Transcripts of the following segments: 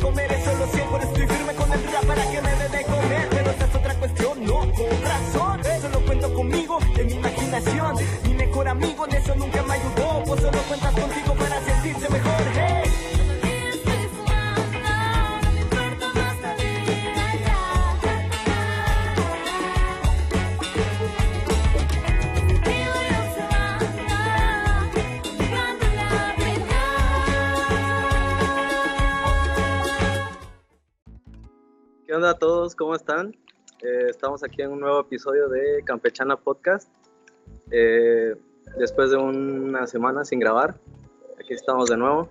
comer, eso lo sé, por estoy firme con el rap para que me dé comer. Pero esa es otra cuestión, no con razón. Solo cuento conmigo, de mi imaginación. Mi mejor amigo en eso nunca me ayudó, solo cuentas contigo para sentirse mejor. Onda a todos? ¿Cómo están? Eh, estamos aquí en un nuevo episodio de Campechana Podcast. Eh, después de una semana sin grabar, aquí estamos de nuevo.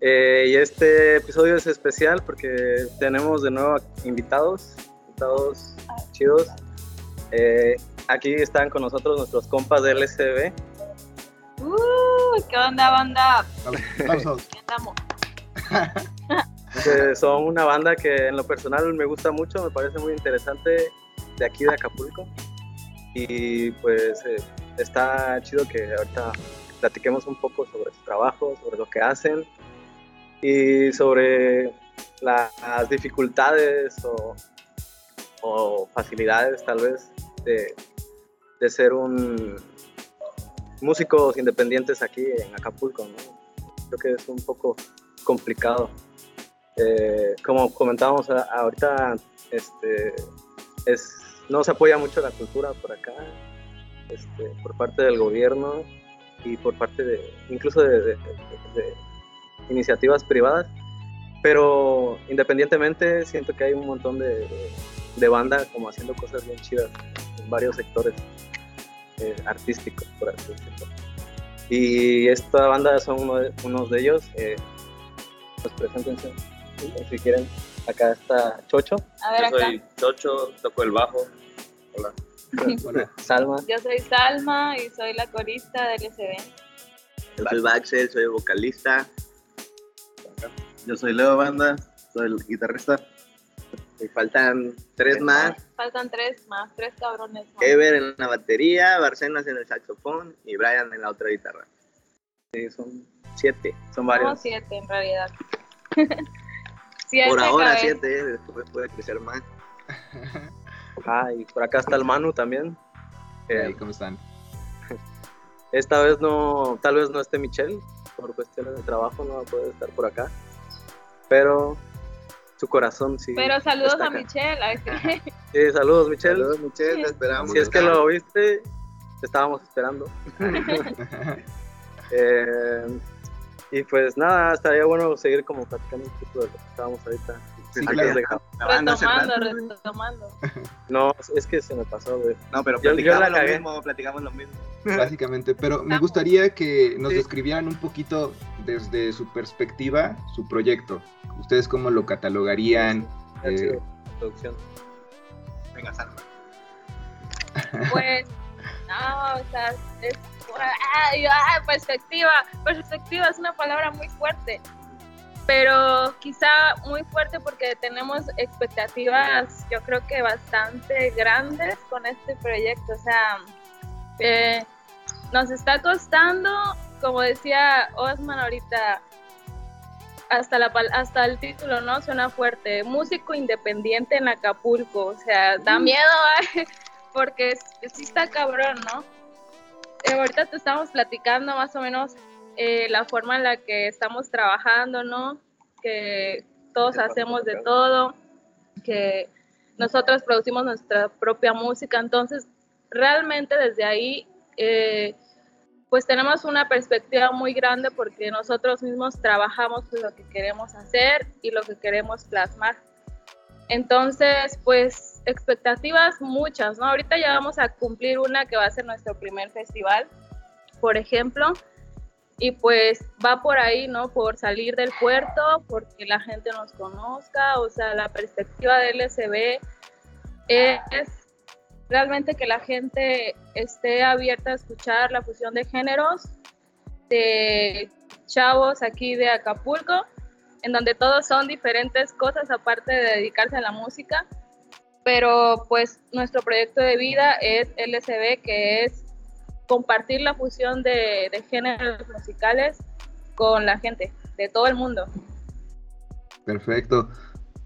Eh, y este episodio es especial porque tenemos de nuevo invitados, invitados chidos. Eh, aquí están con nosotros nuestros compas de LCB. Uh, ¿Qué onda, banda? Ya estamos. son una banda que en lo personal me gusta mucho, me parece muy interesante de aquí de Acapulco. Y pues eh, está chido que ahorita platiquemos un poco sobre su trabajo, sobre lo que hacen y sobre la- las dificultades o, o facilidades tal vez de, de ser un músicos independientes aquí en Acapulco. ¿no? Creo que es un poco complicado. Eh, como comentábamos ahorita, este, es, no se apoya mucho la cultura por acá, este, por parte del gobierno y por parte de, incluso de, iniciativas privadas, pero independientemente siento que hay un montón de, banda como haciendo cosas bien chidas en varios sectores eh, artísticos, por así decirlo. Y esta banda son unos de ellos. Eh, pues preséntense si quieren. Acá está Chocho, A ver, Yo acá. soy Chocho, toco el bajo. Hola. Hola. Salma, Yo soy Salma y soy la corista del SB. Yo soy Baxel, soy vocalista. Yo soy Leo Banda, soy el guitarrista. Me faltan tres más. Faltan tres más, tres cabrones más. Ever en la batería, Barcenas en el saxofón y Brian en la otra guitarra. sí, son, Siete. son varios. siete en realidad. siete Por ahora cabezas. siete, eh, después puede crecer más. Ah, y por acá está el Manu también. ¿Qué Eh? ¿Cómo están? esta vez no, tal vez no esté Michelle, por cuestiones de trabajo no va a poder estar por acá. Pero su corazón sí. Pero saludos a acá. Michelle. Sí, saludos Michelle. Saludos, Michelle, te esperamos. Si es que lo viste, te estábamos esperando. Eh, y pues nada, estaría bueno seguir como platicando un poco de lo que estábamos ahorita. Sí, claro. retomando, retomando. No, es que se me pasó, güey. No, pero Yo- yo platicamos la lo cagué. mismo, platicamos lo mismo. Básicamente, pero me gustaría que nos Sí. describieran un poquito desde su perspectiva su proyecto. ¿Ustedes cómo lo catalogarían? Eh, producción. Venga, Salma. Pues, no, o sea, es. Ay, ay, perspectiva. Perspectiva es una palabra muy fuerte. Pero quizá muy fuerte porque tenemos expectativas, yo creo que bastante grandes con este proyecto. O sea, eh, nos está costando, como decía Osman ahorita, hasta, la, hasta el título, ¿no? Suena fuerte. Músico independiente en Acapulco. O sea, da miedo, ay, porque sí está cabrón, ¿no? Eh, ahorita te estamos platicando más o menos eh, la forma en la que estamos trabajando, ¿no? Que todos hacemos de todo, que nosotros producimos nuestra propia música, entonces realmente desde ahí eh, pues tenemos una perspectiva muy grande porque nosotros mismos trabajamos lo que queremos hacer y lo que queremos plasmar. Entonces, pues expectativas muchas, ¿no? Ahorita ya vamos a cumplir una que va a ser nuestro primer festival, por ejemplo, y pues va por ahí, ¿no? Por salir del puerto, porque la gente nos conozca, o sea, la perspectiva del LSB es realmente que la gente esté abierta a escuchar la fusión de géneros de chavos aquí de Acapulco, en donde todos son diferentes cosas aparte de dedicarse a la música, pero pues nuestro proyecto de vida es LSB, que es compartir la fusión de, de géneros musicales con la gente de todo el mundo. Perfecto.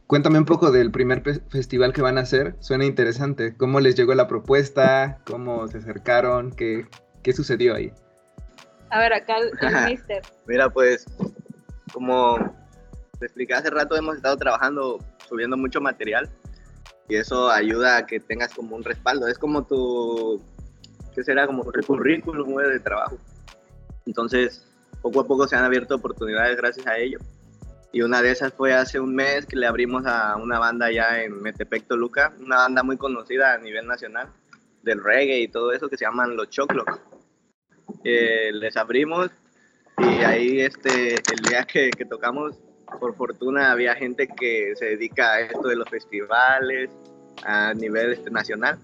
Cuéntame un poco del primer festival que van a hacer. Suena interesante. ¿Cómo les llegó la propuesta? ¿Cómo se acercaron? ¿Qué, qué sucedió ahí? A ver, acá el, el mister. Mira, pues, como te expliqué hace rato, hemos estado trabajando, subiendo mucho material y eso ayuda a que tengas como un respaldo. Es como tu, ¿qué será? Como tu currículum de trabajo. Entonces, poco a poco se han abierto oportunidades gracias a ello. Y una de esas fue hace un mes que le abrimos a una banda allá en Metepec, Toluca, una banda muy conocida a nivel nacional del reggae y todo eso que se llaman Los Choclos. Eh, les abrimos y ahí este, el día que, que tocamos, por fortuna había gente que se dedica a esto de los festivales a nivel nacional.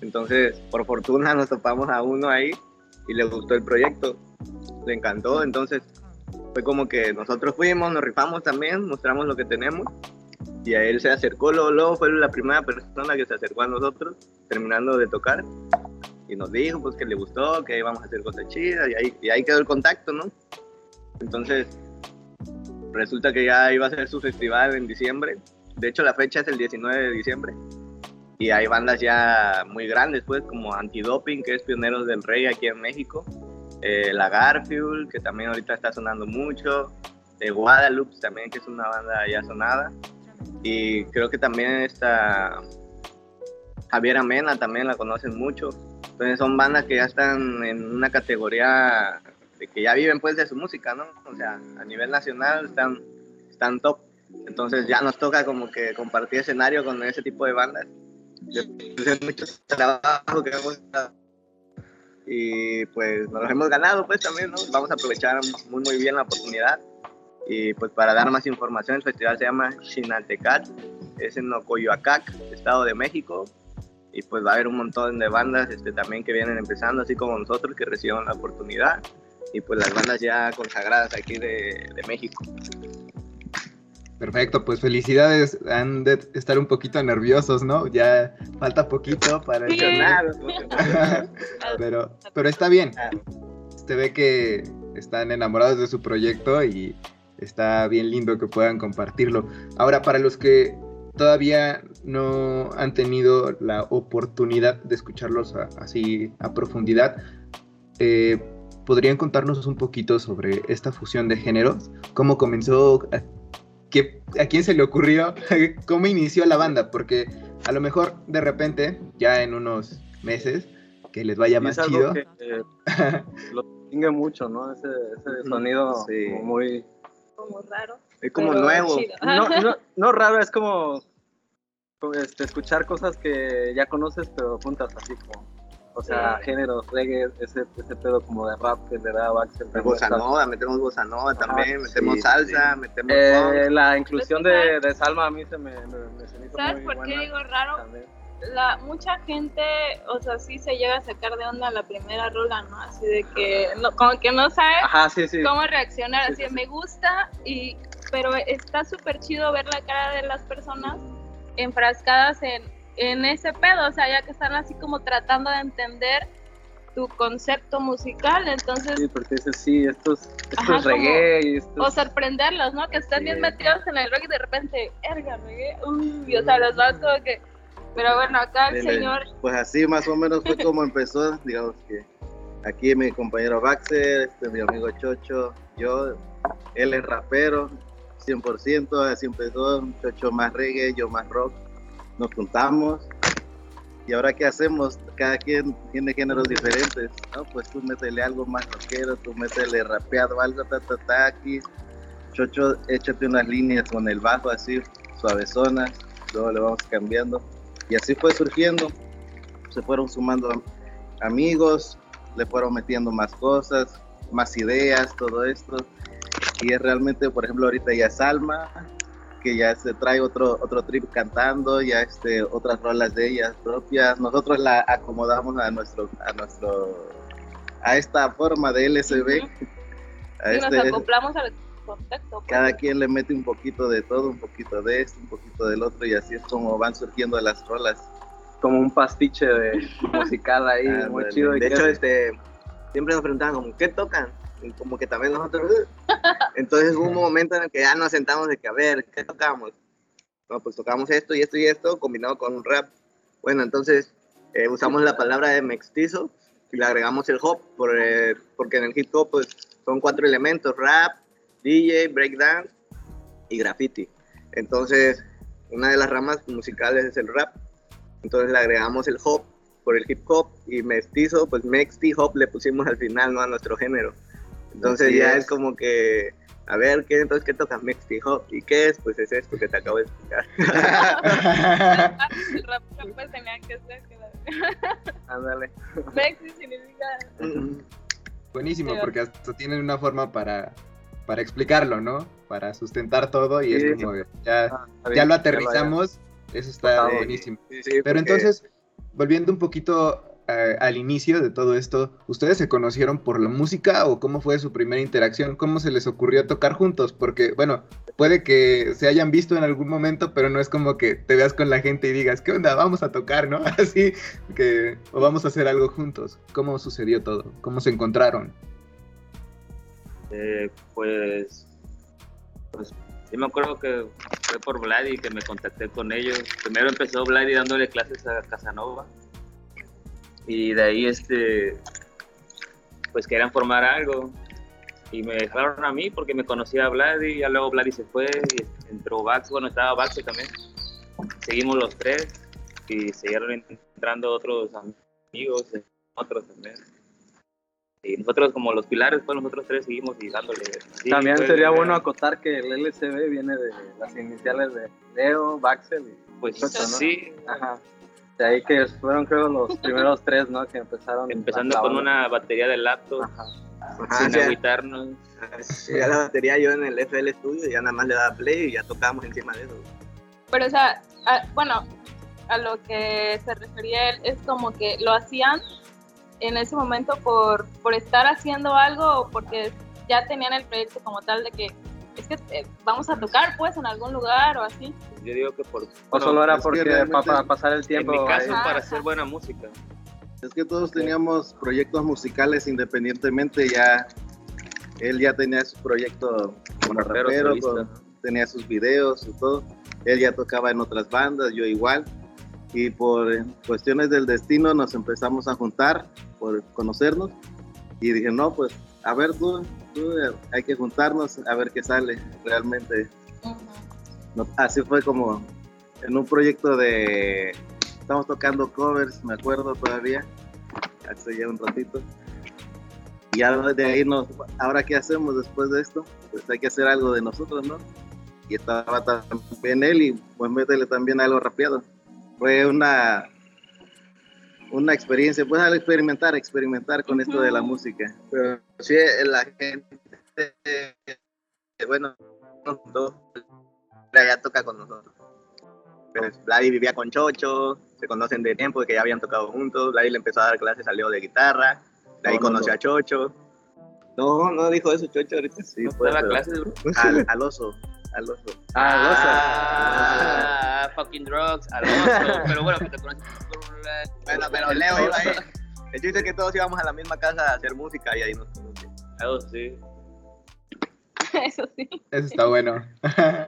Entonces, por fortuna nos topamos a uno ahí y le gustó el proyecto, le encantó. Entonces, fue como que nosotros fuimos, nos rifamos también, mostramos lo que tenemos y a él se acercó, luego fue la primera persona que se acercó a nosotros terminando de tocar y nos dijo pues que le gustó, que íbamos a hacer cosas chidas y ahí, y ahí quedó el contacto, ¿no? Entonces, resulta que ya iba a ser su festival en diciembre. De hecho, la fecha es el 19 de diciembre. Y hay bandas ya muy grandes, pues, como Antidoping, que es pioneros del rey aquí en México. eh, la Garfield, que también ahorita está sonando mucho. eh, Guadalupe, también, que es una banda ya sonada. Y creo que también está Javier Amena, también la conocen mucho. Entonces son bandas que ya están en una categoría de que ya viven pues de su música, ¿no? O sea, a nivel nacional están, están top. Entonces ya nos toca como que compartir escenario con ese tipo de bandas. Después de mucho trabajo que hemos y pues nos los hemos ganado pues también, ¿no? Vamos a aprovechar muy muy bien la oportunidad. Y pues para dar más información, el festival se llama Xinaltecat, es en Ocoyoacac, Estado de México y pues va a haber un montón de bandas este, también que vienen empezando, así como nosotros que reciban la oportunidad y pues las bandas ya consagradas aquí de, de México. Perfecto, pues felicidades. Han de estar un poquito nerviosos, ¿no? Ya falta poquito para el Sí. Emocionados. pero, pero está bien. Ah. Se ve que están enamorados de su proyecto y está bien lindo que puedan compartirlo. Ahora, para los que todavía no han tenido la oportunidad de escucharlos a- así a profundidad, eh, ¿podrían contarnos un poquito sobre esta fusión de géneros? ¿Cómo comenzó? ¿A, qué- a quién se le ocurrió? ¿Cómo inició la banda? Porque a lo mejor de repente, ya en unos meses, que les vaya más es algo chido. que eh, lo distingue mucho, ¿no? Ese, ese sonido Sí. como muy... Como raro. Es como nuevo. No, no, no raro, es como, como, este, escuchar cosas que ya conoces, pero juntas así como... O sea, Sí. géneros, reggae, ese, ese pedo como de rap que le da Baxter. Pues bossa nova, metemos bossa nova también, Ah, metemos sí, salsa, metemos Eh, la inclusión de, de Salma a mí se me, me, me se hizo ¿Sabes muy por qué digo raro? también. La, mucha gente, o sea, sí se llega a sacar de onda la primera rola, ¿no? Así de que, no, como que no sabe Ajá, sí, sí. cómo reaccionar, Sí, así sí, sí. me gusta, y pero está súper chido ver la cara de las personas enfrascadas en, en ese pedo, o sea, ya que están así como tratando de entender tu concepto musical, entonces, Sí, porque es, esto Ajá, es reggae y esto o sorprenderlos, ¿no? Que estén Sí. bien metidos en el rock y de repente, erga, reggae, uy, o sea, los vas como que, pero bueno, acá el Dele. señor, Pues así más o menos fue como empezó, digamos que aquí mi compañero Baxter, este, mi amigo Chocho, yo, él es rapero, 100%, así empezó, Chocho más reggae, yo más rock, nos juntamos y ahora qué hacemos, cada quien tiene géneros diferentes, ¿no? Pues tú métele algo más rockero, tú métele rapeado, algo, ta, ta, ta, aquí, Chocho, échate unas líneas con el bajo así, suavezonas, luego le vamos cambiando y así fue surgiendo, se fueron sumando am- amigos, le fueron metiendo más cosas, más ideas, todo esto. Y es realmente, por ejemplo, ahorita ya Salma, que ya se trae otro, otro trip cantando, ya este, otras rolas de ellas propias. Nosotros la acomodamos a nuestro, a nuestro, a esta forma de LSB. a y nos este- acoplamos al contexto. pues. cada quien le mete un poquito de todo, un poquito de esto, un poquito del otro, y así es como van surgiendo las rolas. como un pastiche de musical ahí, Ah, muy dale. chido. De hecho, es- este, siempre nos preguntaban como, ¿qué tocan? Como que también nosotros. Entonces hubo un momento en el que ya nos sentamos de que, a ver, ¿qué tocamos? No, pues tocamos esto y esto y esto combinado con un rap. Bueno, entonces eh, usamos la palabra de mestizo y le agregamos el hop, por, eh, porque en el hip hop pues, son cuatro elementos, rap, DJ, breakdance y graffiti. Entonces, una de las ramas musicales es el rap. Entonces le agregamos el hop por el hip hop y mestizo, pues mexti hop le pusimos al final, ¿no? A nuestro género. Entonces Así ya es. es como que, a ver, ¿qué entonces qué toca mexti hop? ¿Y qué es? Pues es esto que te acabo de explicar. El rap pues tenía que ser que la- Ándale. Sexy significa Buenísimo, Sí. porque hasta tienen una forma para, para explicarlo, ¿no? Para sustentar todo y Sí. es como ya, Ah, ya lo ya aterrizamos, eso está Sí. buenísimo. Sí, sí, Pero porque- entonces, volviendo un poquito eh, al inicio de todo esto, ¿ustedes se conocieron por la música o cómo fue su primera interacción? ¿Cómo se les ocurrió tocar juntos? Porque, bueno, puede que se hayan visto en algún momento, pero no es como que te veas con la gente y digas, ¿qué onda? Vamos a tocar, ¿no? Así que, o vamos a hacer algo juntos. ¿Cómo sucedió todo? ¿Cómo se encontraron? Eh, pues, pues, sí me acuerdo que fue por Vladi que me contacté con ellos. Primero empezó Vladi dándole clases a Casanova. Y de ahí, este, pues querían formar algo. Y me dejaron a mí porque me conocía a Vladi. Ya luego Vladi se fue y entró Bax. Bueno, estaba Bax también. Seguimos los tres y siguieron entrando otros amigos, otros también. Y nosotros como los pilares, pues nosotros tres seguimos y dándole. Sí, También fue- sería bueno acotar que el LCB viene de las iniciales de Leo, Baxel y Pues sí, Ajá. De ahí que fueron creo los primeros tres, ¿no? Que empezaron. empezando con una batería de laptop, Ajá. Ajá, sin ya la batería yo en el FL Studio y ya nada más le daba play y ya tocábamos encima de eso. Pero, o sea, a- bueno, a lo que se refería él es como que lo hacían en ese momento por, por estar haciendo algo o porque ya tenían el proyecto como tal de que es que eh, vamos a tocar pues en algún lugar o así. Yo digo que por. O solo era porque para pasar el en tiempo. mi caso, ahí. para Ajá. hacer buena música. Es que todos teníamos proyectos musicales independientemente, ya él ya tenía su proyecto como rapero, rapero, con- tenía sus videos y todo. Él ya tocaba en otras bandas, yo igual. Y por eh, cuestiones del destino nos empezamos a juntar, por conocernos. Y dije, no, pues, a ver tú, tú, eh, hay que juntarnos a ver qué sale realmente. No, así fue como en un proyecto de. Estamos tocando covers, me acuerdo todavía, hace ya un ratito. Y ya de ahí nos. Ahora, ¿qué hacemos después de esto? Pues hay que hacer algo de nosotros, ¿no? Y estaba también él, y pues métele también algo rapeado. Fue una. Una experiencia, pues al experimentar, experimentar con esto de la música. Pero sí, la gente, eh, bueno, dos, ya toca con nosotros. Pues Vladi vivía con Chocho, se conocen de tiempo, que ya habían tocado juntos. Vladi le empezó a dar clases a Leo de guitarra, de ahí No, no, conoció no. a Chocho. No, no dijo eso Chocho ahorita. Sí, ¿No daba pero- clases, bro? Al, al oso, al oso. Ah, fucking drugs, Alonso. Pero bueno, que te conoces por la- Bueno, pero Leo iba ahí. El chiste es que todos íbamos a la misma casa a hacer música y ahí nos conocimos. Ah, sí. Eso sí. Eso está bueno.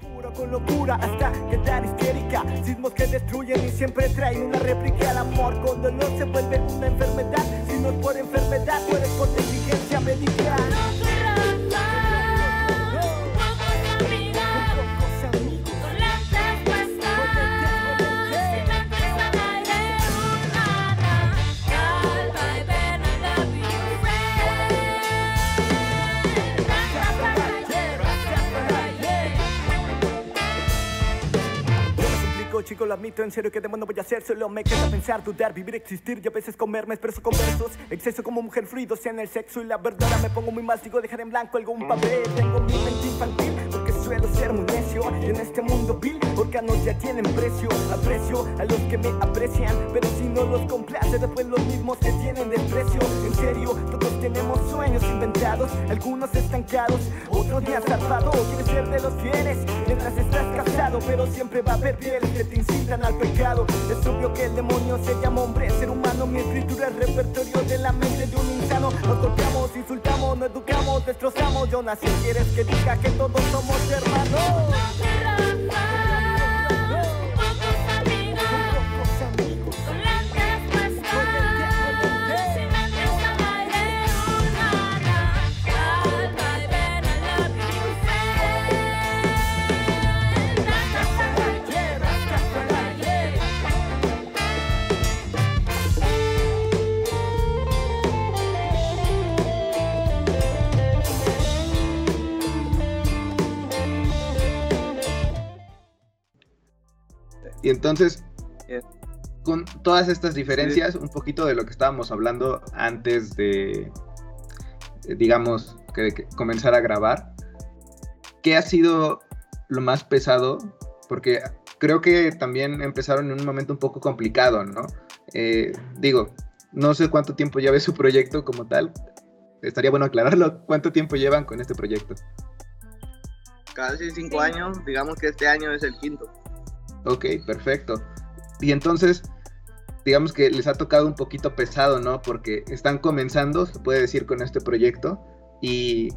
Puro con locura hasta quedar histérica Sismos que destruyen y siempre traen una réplica al amor Con dolor se vuelve una enfermedad Si no es por enfermedad, pues es por negligencia médica lo admito, en serio que demonio voy a hacer Solo me queda pensar, dudar, vivir, existir Y a veces comerme, expreso con versos. Exceso como mujer fluido, sea en el sexo Y la verdad me pongo muy mal, digo dejar en blanco algún papel. Tengo mi mente infantil, suelo ser muy necio Y en este mundo vil, órganos ya tienen precio Aprecio a los que me aprecian Pero si no los complace, después los mismos que tienen desprecio. En serio, todos tenemos sueños inventados Algunos estancados, otros ni zarpado Quieres ser de los fieles, mientras estás casado Pero siempre va a haber fieles que te incitan al pecado. Es obvio que el demonio se llama hombre, ser humano Mi escritura es repertorio de la mente de un insano. Nos golpeamos, insultamos No educamos, destrozamos. Yo nací, quieres que diga que todos somos hermanos. Y entonces, con todas estas diferencias, un poquito de lo que estábamos hablando antes de, eh, digamos, que, que comenzar a grabar, ¿qué ha sido lo más pesado? Porque creo que también empezaron en un momento un poco complicado, ¿no? Eh, digo, no sé cuánto tiempo lleva su proyecto como tal. Estaría bueno aclararlo. ¿Cuánto tiempo llevan con este proyecto? Casi cinco años, digamos que este año es el quinto. Ok, perfecto. Y entonces, digamos que les ha tocado un poquito pesado, ¿no? Porque están comenzando, se puede decir, con este proyecto y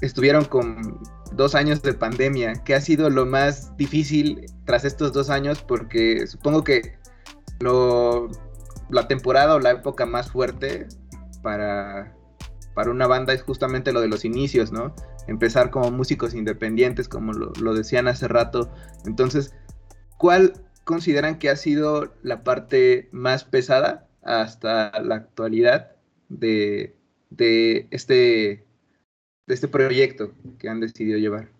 estuvieron con dos años de pandemia. ¿Qué ha sido lo más difícil tras estos dos años? Porque supongo que lo, la temporada o la época más fuerte para, para una banda es justamente lo de los inicios, ¿no? Empezar como músicos independientes, como lo, lo decían hace rato. Entonces, ¿cuál consideran que ha sido la parte más pesada hasta la actualidad de, de este, de este proyecto que han decidido llevar?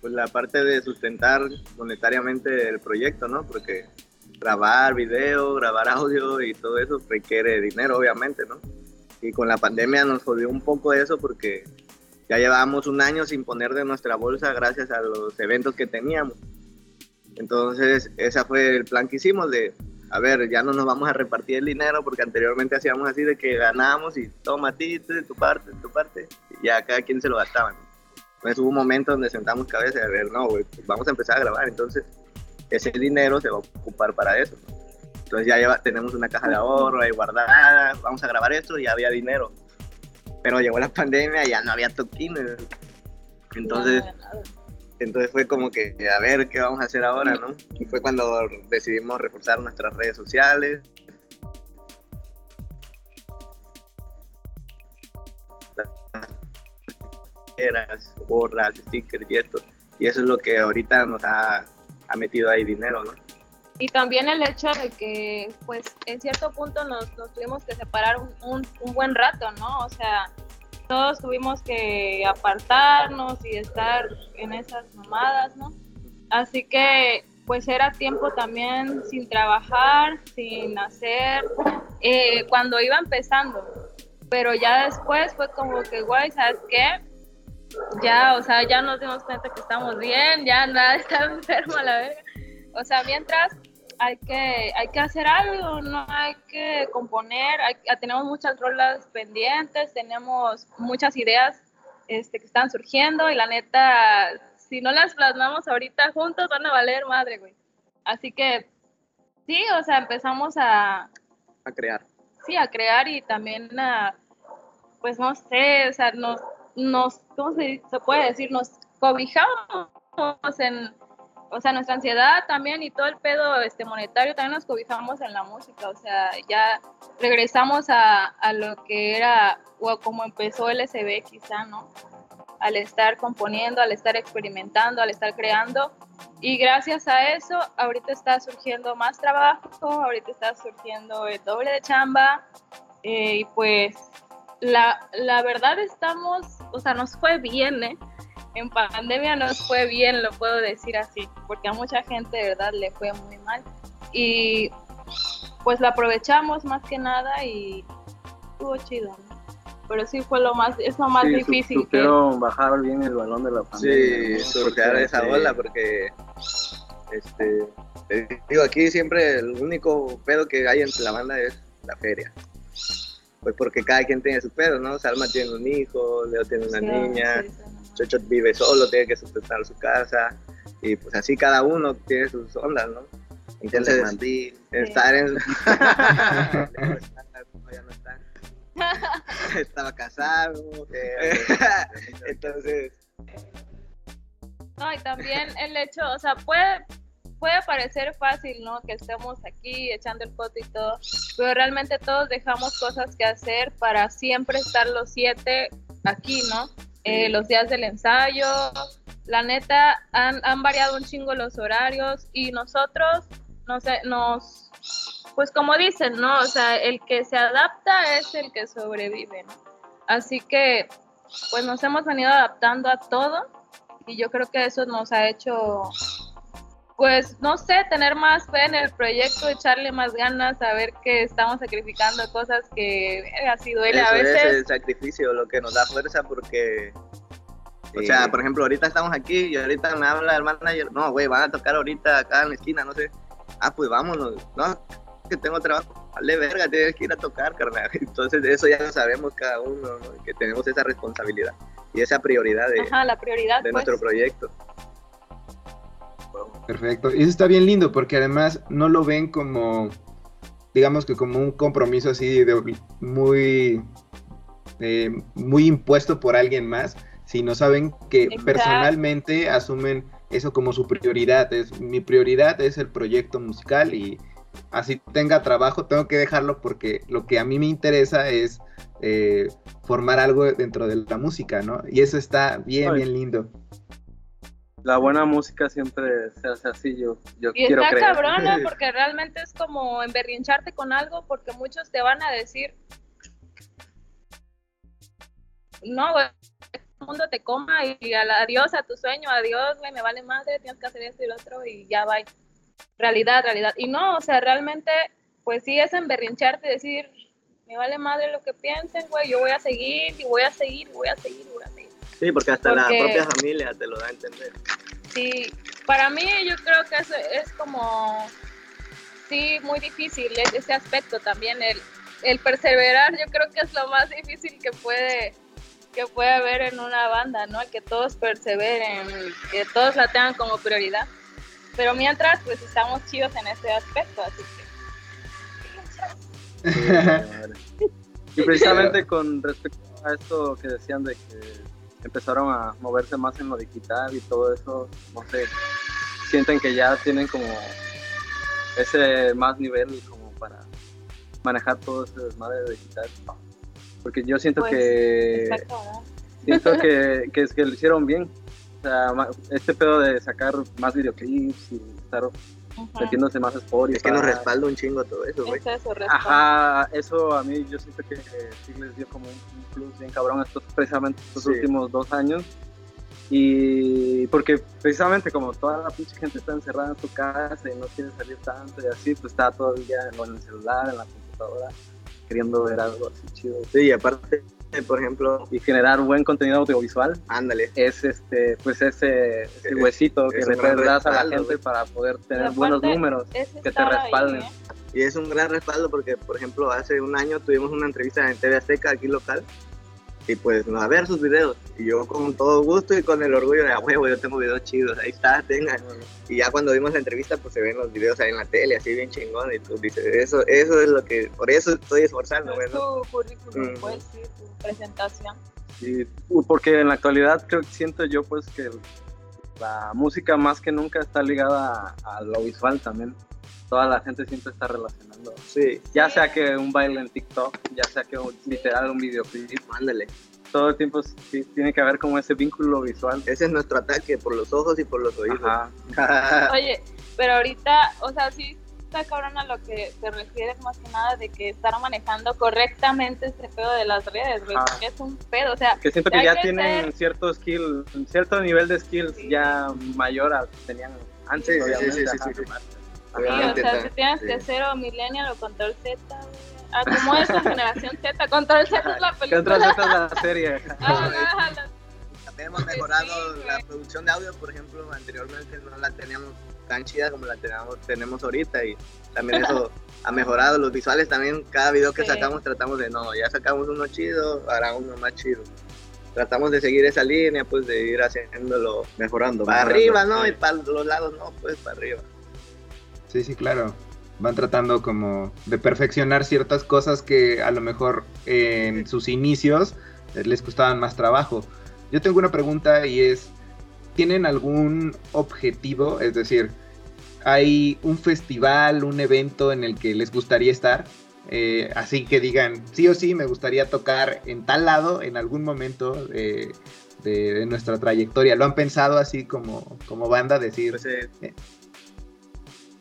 Pues la parte de sustentar monetariamente el proyecto, ¿no? Porque grabar video, grabar audio y todo eso requiere dinero, obviamente, ¿no? Y con la pandemia nos jodió un poco eso porque ya llevábamos un año sin poner de nuestra bolsa gracias a los eventos que teníamos. Entonces, ese fue el plan que hicimos de, a ver, ya no nos vamos a repartir el dinero porque anteriormente hacíamos así de que ganábamos y toma a ti, tu parte, tu parte, y ya cada quien se lo gastaba. ¿no? Entonces hubo un momento donde sentamos cabeza y a ver, no, vamos a empezar a grabar, entonces ese dinero se va a ocupar para eso. Entonces ya lleva, tenemos una caja de ahorro ahí guardada, vamos a grabar esto ya había dinero. Pero llegó la pandemia y ya no había toquines. Entonces, entonces fue como que, a ver, ¿qué vamos a hacer ahora, no? Y fue cuando decidimos reforzar nuestras redes sociales. Eras, borras, stickers y esto. Y eso es lo que ahorita nos ha, ha metido ahí dinero, ¿no? Y también el hecho de que, pues, en cierto punto nos, nos tuvimos que separar un, un buen rato, ¿no? O sea, todos tuvimos que apartarnos y estar en esas mamadas, ¿no? Así que, pues, era tiempo también sin trabajar, sin hacer, eh, cuando iba empezando. Pero ya después fue como que, güey, ¿sabes qué? Ya, o sea, ya nos dimos cuenta que estamos bien, ya nada está enfermo a la verga. O sea, mientras hay que, hay que hacer algo, no hay que componer, hay- tenemos muchas rolas pendientes, tenemos muchas ideas este, que están surgiendo y la neta, si no las plasmamos ahorita juntos van a valer madre, güey. Así que sí, o sea, empezamos a, A crear. sí, a crear y también a, pues no sé, o sea, nos, nos ¿cómo se, se puede decir? Nos cobijamos en, o sea, nuestra ansiedad también y todo el pedo este, monetario también nos cobijamos en la música, o sea, ya regresamos a, a lo que era, o como empezó el SB quizá, ¿no? Al estar componiendo, al estar experimentando, al estar creando. Y gracias a eso, ahorita está surgiendo más trabajo, ahorita está surgiendo el doble de chamba. eh, y pues la, la verdad estamos, o sea, nos fue bien, ¿eh? En pandemia nos fue bien, lo puedo decir así, porque a mucha gente de verdad le fue muy mal. Y pues lo aprovechamos más que nada y estuvo chido, ¿no? Pero sí fue lo más, es lo más Sí, su- difícil que... supieron bajar bien el balón de la Sí, pandemia. ¿no? surfear esa este, ola porque este te digo aquí siempre el único pedo que hay entre la banda es la feria. Pues porque cada quien tiene su pedo, ¿no? Salma tiene un hijo, Leo tiene una Sí, niña, sí, Chocho vive solo, tiene que sustentar su casa y pues así cada uno tiene sus ondas, ¿no? Entonces, estar en... no, ya no está. estaba casado. Eh, Entonces, No, y también el hecho, o sea, puede, puede parecer fácil, ¿no? Que estemos aquí echando el foto y todo, pero realmente todos dejamos cosas que hacer para siempre estar los siete aquí, ¿no? Eh, los días del ensayo, la neta, han, han variado un chingo los horarios y nosotros, no sé, nos, pues como dicen, ¿no? O sea, el que se adapta es el que sobrevive. Así que, pues nos hemos venido adaptando a todo y yo creo que eso nos ha hecho pues no sé, tener más fe en el proyecto, echarle más ganas, saber que estamos sacrificando cosas que eh, así duele a eso es veces. el sacrificio lo que nos da fuerza porque, o sea, por ejemplo, ahorita estamos aquí y ahorita me habla el manager, no, güey, van a tocar ahorita acá en la esquina, no sé. Ah, pues vámonos. No, que tengo trabajo. Vale, verga, tienes que ir a tocar, carnal. Entonces, eso ya lo sabemos cada uno, ¿no? que tenemos esa responsabilidad y esa prioridad de, Ajá, la prioridad de pues. nuestro proyecto. Perfecto. Y eso está bien lindo porque además no lo ven como, digamos que como un compromiso así de muy, eh, muy impuesto por alguien más, sino saben que Exacto. personalmente asumen eso como su prioridad. Es mi prioridad es el proyecto musical y así tenga trabajo tengo que dejarlo porque lo que a mí me interesa es eh, formar algo dentro de la música, ¿no? Y eso está bien, Ay. bien lindo. La buena música siempre se hace así, yo, yo Y quiero está creer. cabrona porque realmente es como emberrincharte con algo porque muchos te van a decir, no, güey, el mundo te coma y adiós a tu sueño, adiós, güey, me vale madre, tienes que hacer esto y lo otro y ya va. Realidad, realidad. Y no, o sea, realmente, pues sí es emberrincharte y decir, me vale madre lo que piensen, güey, yo voy a seguir y voy a seguir y voy a seguir y voy a seguir. Sí, porque hasta Porque- la propia familia te lo da a entender. Sí, para mí yo creo que es, es como, sí, muy difícil ese aspecto también, el, el perseverar yo creo que es lo más difícil que puede que puede haber en una banda, ¿no? Que todos perseveren, que todos la tengan como prioridad. Pero mientras, pues estamos chidos en ese aspecto, así que... Sí, y precisamente con respecto a esto que decían de que empezaron a moverse más en lo digital y todo eso, no sé, sienten que ya tienen como ese más nivel como para manejar todo ese desmadre digital. Porque yo siento Pues, que siento que, que es que lo hicieron bien. O sea, este pedo de sacar más videoclips y estar. Metiéndose más Spotify. Es que nos respalda un chingo todo eso, güey. Es eso, respaldo. Ajá, eso a mí yo siento que sí les dio como un, un plus bien cabrón estos, precisamente estos Sí. últimos dos años. Y porque precisamente como toda la pinche gente está encerrada en su casa y no quiere salir tanto y así, pues está todo el día en el celular, en la computadora, queriendo ver algo así chido. Sí, y aparte, por ejemplo, Y generar buen contenido audiovisual ándale. es este pues ese, ese Es- huesito que es le das a la gente para poder tener buenos números. que te ahí, respalden. ¿eh? Y es un gran respaldo porque, por ejemplo, hace un año tuvimos una entrevista en TV Azteca aquí local y pues a ver sus videos. Y yo con todo gusto y con el orgullo de, a huevo, yo tengo videos chidos, ahí está, tengan. Y ya cuando vimos la entrevista, pues se ven los videos ahí en la tele, así bien chingón. Y tú dices, eso, eso es lo que, por eso estoy esforzándome, Es tu currículum, Mm. pues sí, tu presentación. Uh, porque en la actualidad creo que siento yo pues que la música más que nunca está ligada a, a lo visual también. Toda la gente siempre está relacionando. Sí, Ya sea que un baile en TikTok, ya sea que un, literal un videoclip, ándale. todo el tiempo sí tiene que haber como ese vínculo visual. Ese es nuestro ataque por los ojos y por los oídos. Ajá. Oye, pero ahorita, o sea, sí está cabrón a lo que te refieres más que nada de que estar manejando correctamente este pedo de las redes, güey, porque es un pedo, o sea, Que siento que ya que tienen ser- cierto skill, cierto nivel de skills Sí. ya mayor al que tenían antes, Sí, sí, obviamente. sí, sí, Obviamente o sea, si tienes sí. que ser o millennial o control Z. Ah, ¿cómo es la generación Z? Control Z es la ¿Qué otra película. es la serie? Ah, ajá, la- También hemos Sí, mejorado sí, la güey. producción de audio, por ejemplo, anteriormente no la teníamos tan chida como la tenemos, tenemos ahorita y también eso ha mejorado. Los visuales también, cada video que Sí. sacamos tratamos de, no, ya sacamos uno chido, hará uno más chido. Tratamos de seguir esa línea, pues de ir haciéndolo Mejorando. para mejorando. arriba, ¿no? Sí. Y para los lados, no, pues para arriba. Sí, sí, claro. van tratando como de perfeccionar ciertas cosas que a lo mejor en sus inicios eh, les costaban más trabajo. Yo tengo una pregunta y es, ¿tienen algún objetivo? Es decir, ¿hay un festival, un evento en el que les gustaría estar? Eh, así que digan, sí o sí, me gustaría tocar en tal lado en algún momento de, de- de nuestra trayectoria. ¿Lo han pensado así como, como banda? Decir, Pues, eh, Eh.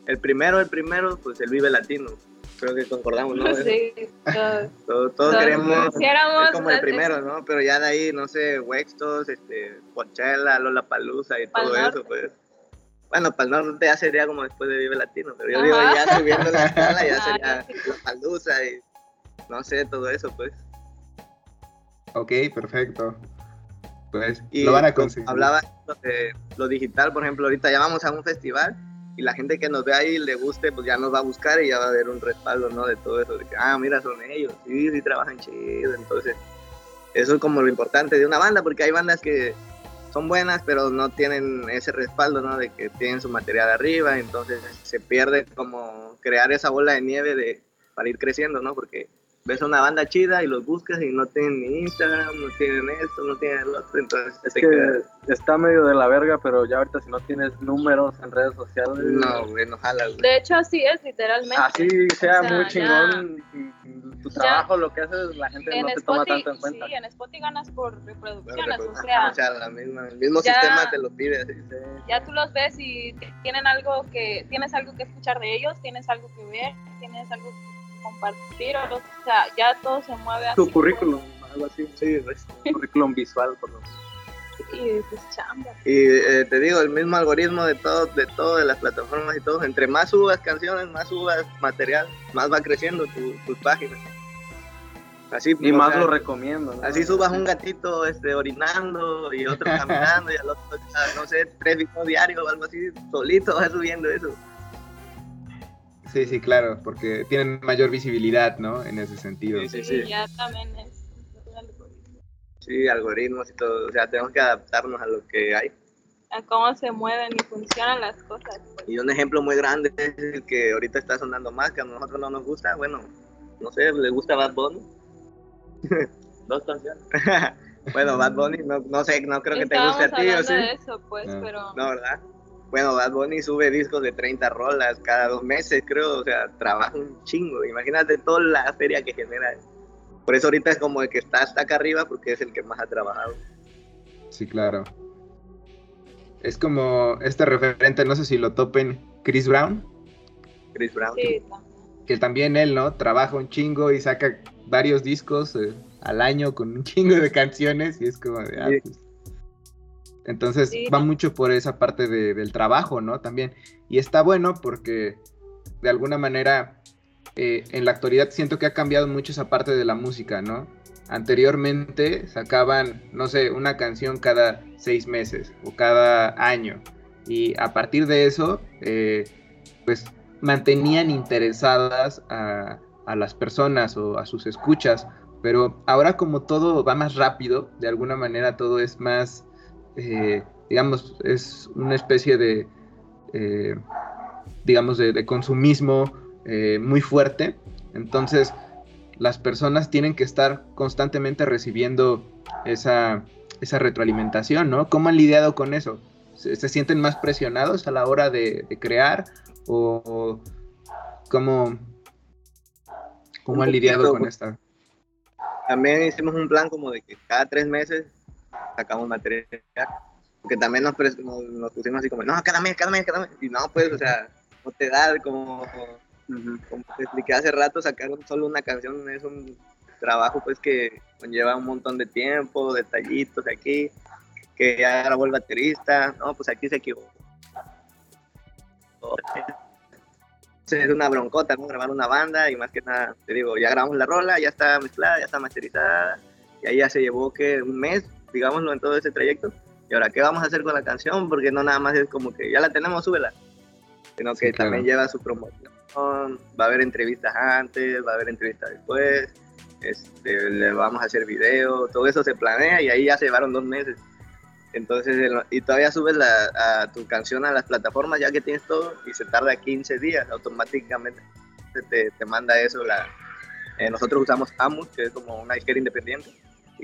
El primero, el primero, pues el Vive Latino. Creo que concordamos, ¿no? Sí, todos. Todos, todos Todos queremos es como el primero, ¿no? Pero ya de ahí, no sé, Wextos, este, Coachella, Lollapalooza y Pal todo eso, pues. Bueno, para el norte ya sería como después de Vive Latino, pero yo Ajá. digo, ya subiendo la escala ya sería sí. Lollapalooza y no sé, todo eso, pues. ok, perfecto. Pues Y lo van a conseguir. hablaba de lo digital, por ejemplo, ahorita ya vamos a un festival y la gente que nos ve ahí le guste, pues ya nos va a buscar y ya va a haber un respaldo, ¿no? De todo eso, de que, ah, mira, son ellos, sí, sí, trabajan chido, entonces, eso es como lo importante de una banda, porque hay bandas que son buenas, pero no tienen ese respaldo, ¿no? De que tienen su material arriba, entonces se pierde como crear esa bola de nieve de, para ir creciendo, ¿no? Porque ves a una banda chida y los buscas y no tienen ni Instagram, no tienen esto, no tienen el otro, entonces Es te que quedas- está medio de la verga, pero ya ahorita si no tienes números en redes sociales, No, güey, no jala, güey. De hecho, así es, literalmente. así sea, O sea, muy ya- chingón y- y tu Ya- trabajo, lo que haces, la gente no en te toma tanto en cuenta. sí, en Spotify ganas por reproducciones, o sea, o sea, la misma, el mismo ya- sistema te lo pide. así. ya tú los ves y tienen algo que, tienes algo que escuchar de ellos, tienes algo que ver, tienes algo que compartir, o sea, ya todo se mueve así. Tu currículum, algo así, Sí, pues. currículum visual, por lo menos. Y pues chamba. Y eh, te digo, el mismo algoritmo de todo, de todo, de las plataformas y todo. Entre más subas canciones, más subas material, más va creciendo tu, tus páginas. Así, Y más sea, lo recomiendo. ¿no? Así subas un gatito este, orinando y otro caminando y al otro, no sé, tres videos diarios o algo así, solito vas subiendo eso. Sí, sí, claro, porque tienen mayor visibilidad, ¿no? En ese sentido. Sí, sí, Sí, sí. ya también es algoritmo. Sí, algoritmos y todo. O sea, tenemos que adaptarnos a lo que hay. a cómo se mueven y funcionan las cosas. pues. Y un ejemplo muy grande es el que ahorita está sonando más, que a nosotros no nos gusta. Bueno, no sé, ¿le gusta Bad Bunny? Dos canciones. bueno, Bad Bunny, no, no sé, no creo que te guste a ti, ¿o hablando sí? de eso, pues, Ah. pero No, ¿verdad? Bueno, Bad Bunny sube discos de 30 rolas cada dos meses, creo. O sea, trabaja un chingo. Imagínate toda la feria que genera. Por eso ahorita es como el que está hasta acá arriba, porque es el que más ha trabajado. Sí, claro. Es como este referente, no sé si lo topen, Chris Brown, Chris Brown. sí, que también él, ¿no? Trabaja un chingo y saca varios discos eh, al año con un chingo de canciones y es como de... ah, Sí. pues. Entonces Sí, va mucho por esa parte de- del trabajo, ¿no? También. Y está bueno porque de alguna manera eh, en la actualidad siento que ha cambiado mucho esa parte de la música, ¿no? Anteriormente sacaban, no sé, una canción cada seis meses o cada año. Y a partir de eso, eh, pues mantenían interesadas a, a las personas o a sus escuchas. Pero ahora como todo va más rápido, de alguna manera todo es más, eh, digamos, es una especie de, eh, digamos, de, de consumismo eh, muy fuerte. Entonces, las personas tienen que estar constantemente recibiendo esa, esa retroalimentación, ¿no? ¿Cómo han lidiado con eso? ¿Se, se sienten más presionados a la hora de, de crear? ¿O, o cómo, cómo han lidiado con pues. esta? También hicimos un plan como de que cada tres meses sacamos material. Porque también nos, nos, nos pusimos así como, no, cada mes, cada mes, cada mes. Y no, pues, o sea, no te da como, como te expliqué hace rato, sacar solo una canción es un trabajo pues que conlleva un montón de tiempo, detallitos aquí, que ya grabó el baterista, no, pues aquí se equivocó. Es una broncota, ¿no? Grabar una banda y más que nada, te digo, ya grabamos la rola, ya está mezclada, ya está masterizada, y ahí ya se llevó que un mes, digámoslo, en todo ese trayecto. Y ahora, ¿qué vamos a hacer con la canción? Porque no nada más es como que ya la tenemos, súbela, sino que Sí, claro. también lleva su promoción, va a haber entrevistas antes, va a haber entrevistas después, este, le vamos a hacer video, todo eso se planea y ahí ya se llevaron dos meses. Entonces, y todavía subes la, a tu canción a las plataformas ya que tienes todo y se tarda 15 días automáticamente. Te, te manda eso. La, eh, nosotros usamos Amus, que es como una disquera independiente,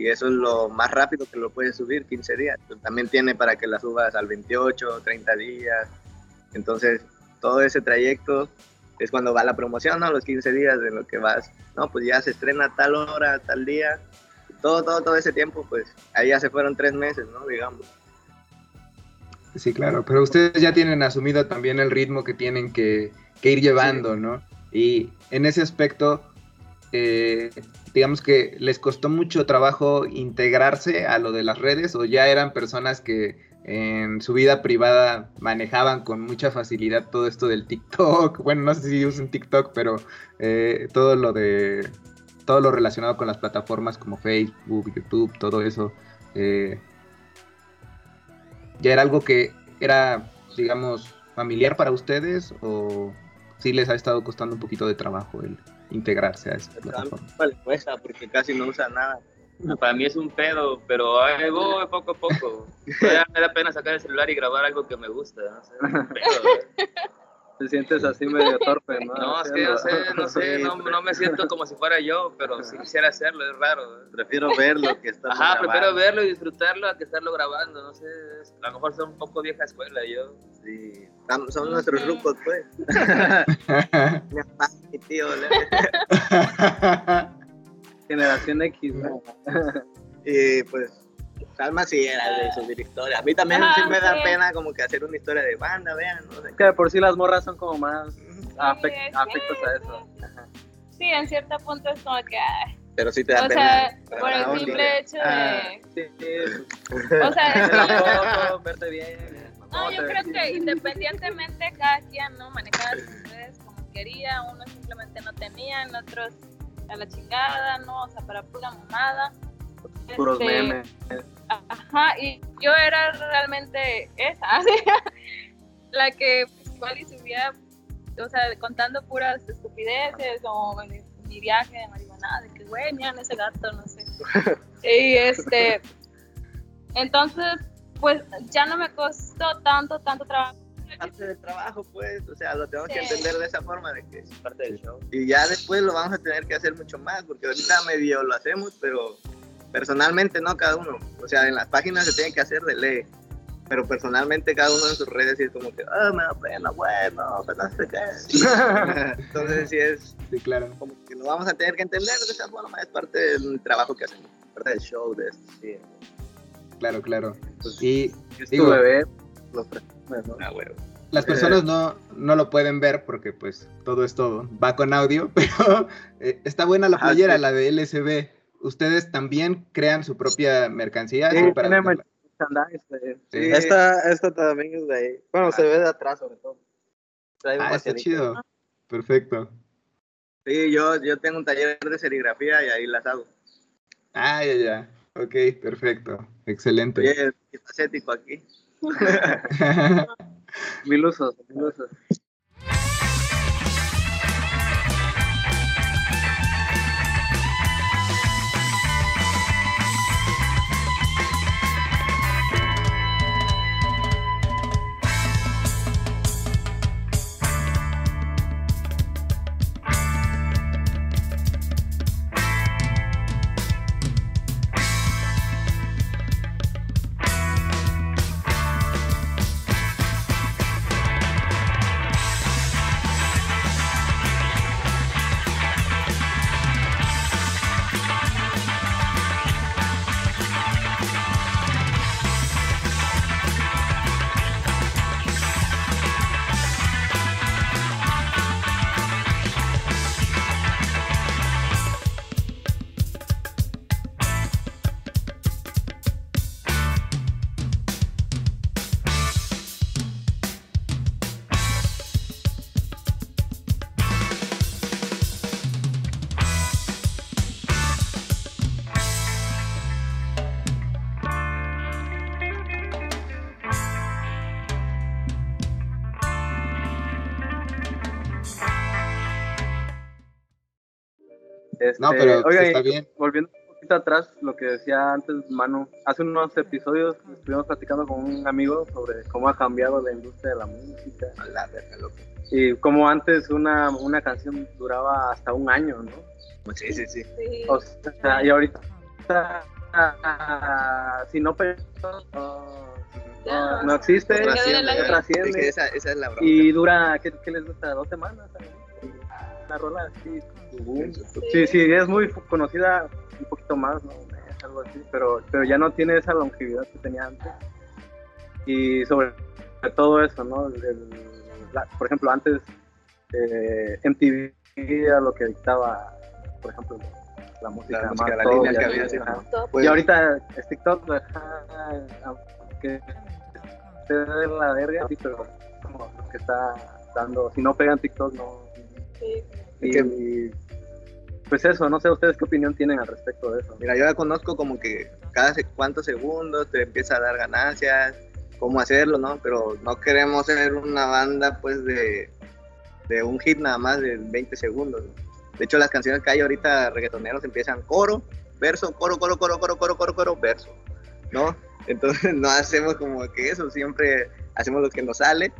y eso es lo más rápido que lo puedes subir, 15 días. Pero también tiene para que la subas al 28, 30 días. Entonces, todo ese trayecto es cuando va la promoción, ¿no? Los 15 días de lo que vas. No, pues ya se estrena tal hora, tal día. Todo, todo, todo ese tiempo, pues ahí ya se fueron tres meses, ¿no? Digamos. Sí, claro, pero ustedes ya tienen asumido también el ritmo que tienen que, que ir llevando, ¿no? Y en ese aspecto, eh, digamos que les costó mucho trabajo integrarse a lo de las redes o ya eran personas que en su vida privada manejaban con mucha facilidad todo esto del TikTok. Bueno, no sé si usan TikTok, pero eh, todo lo de todo lo relacionado con las plataformas como Facebook, YouTube, todo eso. eh, ¿Ya era algo que era, digamos, familiar para ustedes o sí les ha estado costando un poquito de trabajo el integrarse a esa plataforma? Vale, cuesta porque casi no usa nada. Para mí es un pedo, pero voy poco a poco. Me da pena sacar el celular y grabar algo que me gusta. No sé, es un pedo. Te sientes así medio torpe, ¿no? No, es que no sé, no sé, no, no me siento como si fuera yo, pero sí quisiera hacerlo, es raro. Prefiero ver lo que estamos Ajá, prefiero verlo y disfrutarlo a que estarlo grabando, no sé, es- a lo mejor soy un poco vieja escuela yo. Sí, son nuestros rucos, pues. Mi papá, mi tío, le- Generación X, ¿no? Y pues, Salma sí era de subir historias. A mí también Ajá, sí me da sí. pena como que hacer una historia de banda, vean, no que de por sí las morras son como más Sí, afect- sí, afectos a eso. Sí, en cierto punto es como que, ay, Pero sí te da o pena. sea, Pero por el onda. simple hecho Ah, de, sí, sí. o sea, es que- verte bien. No, yo creo que independientemente cada quien no manejaba sus redes como quería, unos simplemente no tenían, otros a la chingada, no, o sea, para pura mamada. Puros Este, memes. Ajá, y yo era realmente esa, la que igual y subía, o sea, contando puras estupideces o mi, mi viaje de marihuana, de que güey, miren ese gato, no sé. Y este, entonces, pues ya no me costó tanto, tanto trabajo. parte del trabajo, pues, o sea, lo tenemos que entender de esa forma, de que es Parte del show. y ya después lo vamos a tener que hacer mucho más, porque ahorita medio lo hacemos, pero personalmente no cada uno, o sea, en las páginas se tiene que hacer de ley, pero personalmente cada uno en sus redes sí es como que, ah, me da pena, bueno, pero no sé qué. Entonces sí es Sí, claro. como que lo vamos a tener que entender de esa forma, es parte del trabajo que hacemos, parte del show de esto, sí. Claro, claro. Pues, Y digo- bebé, los presumes, ¿no? Ah, bueno. las personas no, no lo pueden ver porque pues todo es todo. Va con audio, pero eh, está buena la Ajá, playera, sí. la de LSB. ¿Ustedes también crean su propia mercancía? Sí, para merchandise. Sí. Esta, esta también es de ahí. Bueno, Ah. se ve de atrás sobre todo. Trae Ah, está chido. Perfecto. Sí, yo, yo tengo un taller de serigrafía y ahí las hago. Ah, ya, ya. Ok, perfecto. Excelente. Es facético aquí. Mil usos, mil usos. No, pero oiga, está bien. volviendo un atrás, lo que decía antes Manu, hace unos episodios estuvimos platicando con un amigo sobre cómo ha cambiado la industria de la música. A la verga, loco. Y como antes una, una canción duraba hasta un año, ¿no? Sí, sí, sí. Sí. O sea, y ahorita, ah, si no pegó, no, existe, Porque no trasciende, ¿verdad? trasciende. Es que esa, esa es la bronca. Y dura, ¿qué, qué les gusta? ¿Dos semanas? La rola así. Sí, sí, es muy conocida, un poquito más, ¿no? Es algo así, pero, pero ya no tiene esa longevidad que tenía antes. Y sobre todo eso, ¿no? El- la- por ejemplo, antes eh, MTV era lo que dictaba, por ejemplo, la música, La música, más la top línea y que había, ajá. Pues, Y ahorita es TikTok, aunque se la verga, sí, pero como lo que está dando, si no pegan TikTok, no. Sí. Y, pues eso, no sé ustedes qué opinión tienen al respecto de eso. Mira, yo la conozco como que cada cuántos segundos te empieza a dar ganancias, cómo hacerlo, ¿no? Pero no queremos ser una banda, pues, de, de un hit nada más de 20 segundos. ¿no? De hecho, las canciones que hay ahorita reggaetoneros empiezan coro, verso, coro, coro, coro, coro, coro, coro, coro, verso, ¿no? Entonces no hacemos como que eso, siempre hacemos lo que nos sale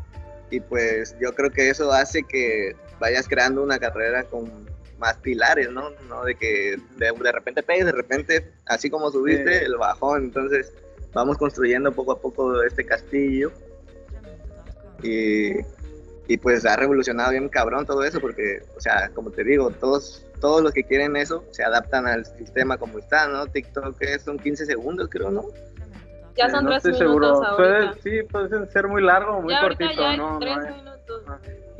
y pues yo creo que eso hace que vayas creando una carrera con más pilares, ¿no? No de que de, de repente pegues, de repente, así como subiste, Sí. el bajón. Entonces, vamos construyendo poco a poco este castillo. Y, y pues ha revolucionado bien cabrón todo eso, porque, o sea, como te digo, todos, todos los que quieren eso se adaptan al sistema como está, ¿no? TikTok es, son 15 segundos, creo, ¿no? Ya son no tres estoy minutos seguro. ahorita. Sí, puede ser muy largo o muy ya ahorita cortito, ya hay ¿no? tres No minutos.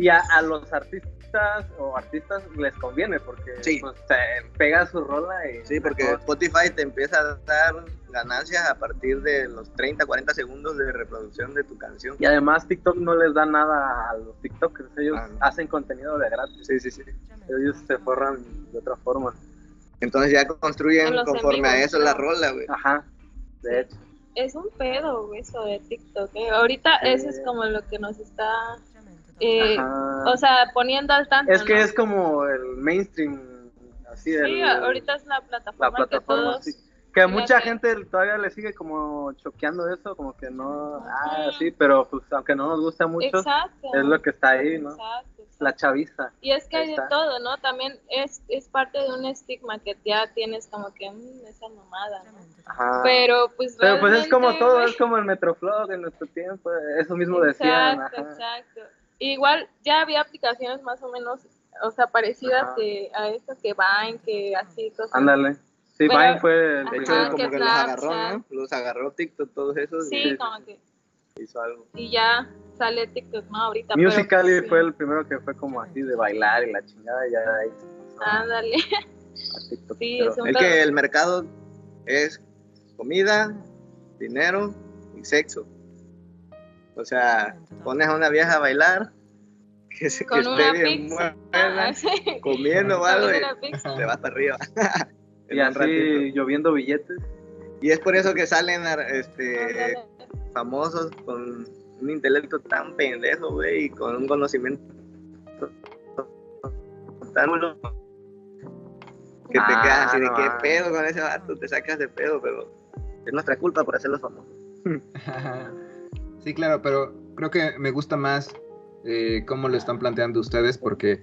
Y a, a los artistas o artistas les conviene porque Sí. pues, se pega su rola y Sí, porque. Spotify te empieza a dar ganancias a partir de los 30, 40 segundos de reproducción de tu canción. y además TikTok no les da nada a los TikTokers, ellos Ah, no. hacen contenido de gratis, Sí, sí, sí. ellos se forran de otra forma. Entonces ya En construyen conforme a eso la rola, güey. Ajá, de hecho. Es un pedo güey, eso de TikTok. ¿eh? Ahorita Sí. eso es como lo que nos está, eh, o sea, poniendo al tanto. es que ¿no? es como el mainstream, así Sí, el, ahorita es la la plataforma, plataforma. que todos... sí. Que mucha que- gente todavía le sigue como choqueando eso, como que no, ah, sí, pero pues aunque no nos gusta mucho, Exacto. es lo que está ahí, ¿no? Exacto, exacto. La chaviza. Y es que hay de todo, ¿no? También es, es parte de un estigma que ya tienes como que "Mm, esa mamada, ¿no? Ajá. Pero pues Pero pues es como todo, es como el Metroflog en nuestro tiempo, eso mismo decían. Exacto, exacto. Igual ya había aplicaciones más o menos, o sea, parecidas Ajá. que a esto, que Vine, que así, cosas. Ándale. Sí, Pero- Vine fue el De hecho, Ajá, como que que los agarró. ¿no? Los agarró TikTok, todos esos. Sí, y como que, hizo algo. y ya sale TikTok, ¿no? Ahorita. Musical.ly pues, fue sí. el primero que fue como así de bailar y la chingada, y ya ahí Ándale, a TikTok. sí, es un pedo. que el mercado es comida, dinero y sexo. O sea, pones a una vieja a bailar, que, se, que esté bien pizza. buena, Ah, comiendo o algo, y te vas para arriba. Y ratito. así lloviendo billetes. Y es por eso que salen este, famosos con un intelecto tan pendejo, güey, y con un conocimiento tan nulo que te Ah, quedas así de no qué pedo con ese vato, te sacas de pedo, pero es nuestra culpa por hacerlos famosos. Sí, claro, pero creo que me gusta más eh, cómo lo están planteando ustedes porque,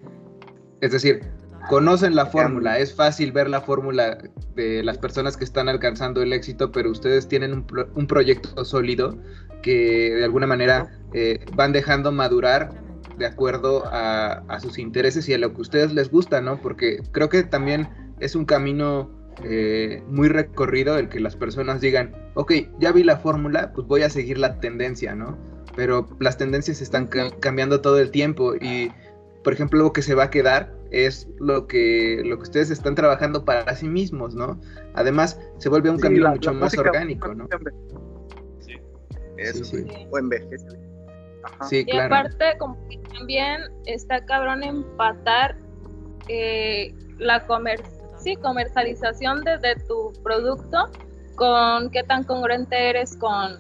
es decir, conocen la fórmula, es fácil ver la fórmula de las personas que están alcanzando el éxito, pero ustedes tienen un, pro- un proyecto sólido que de alguna manera eh, van dejando madurar de acuerdo a, a sus intereses y a lo que a ustedes les gusta, ¿no? Porque creo que también es un camino eh, muy recorrido el que las personas digan, ok, ya vi la fórmula, pues voy a seguir la tendencia, ¿no? Pero las tendencias están ca- cambiando todo el tiempo y, por ejemplo, lo que se va a quedar es lo que, lo que ustedes están trabajando para sí mismos, ¿no? Además, se vuelve un Sí, camino la- mucho la más música- orgánico, ¿no? Eso, Sí, sí. Ajá. Sí, Y claro. aparte, como que también está cabrón empatar eh, la comer sí, comercialización de, de tu producto con qué tan congruente eres con,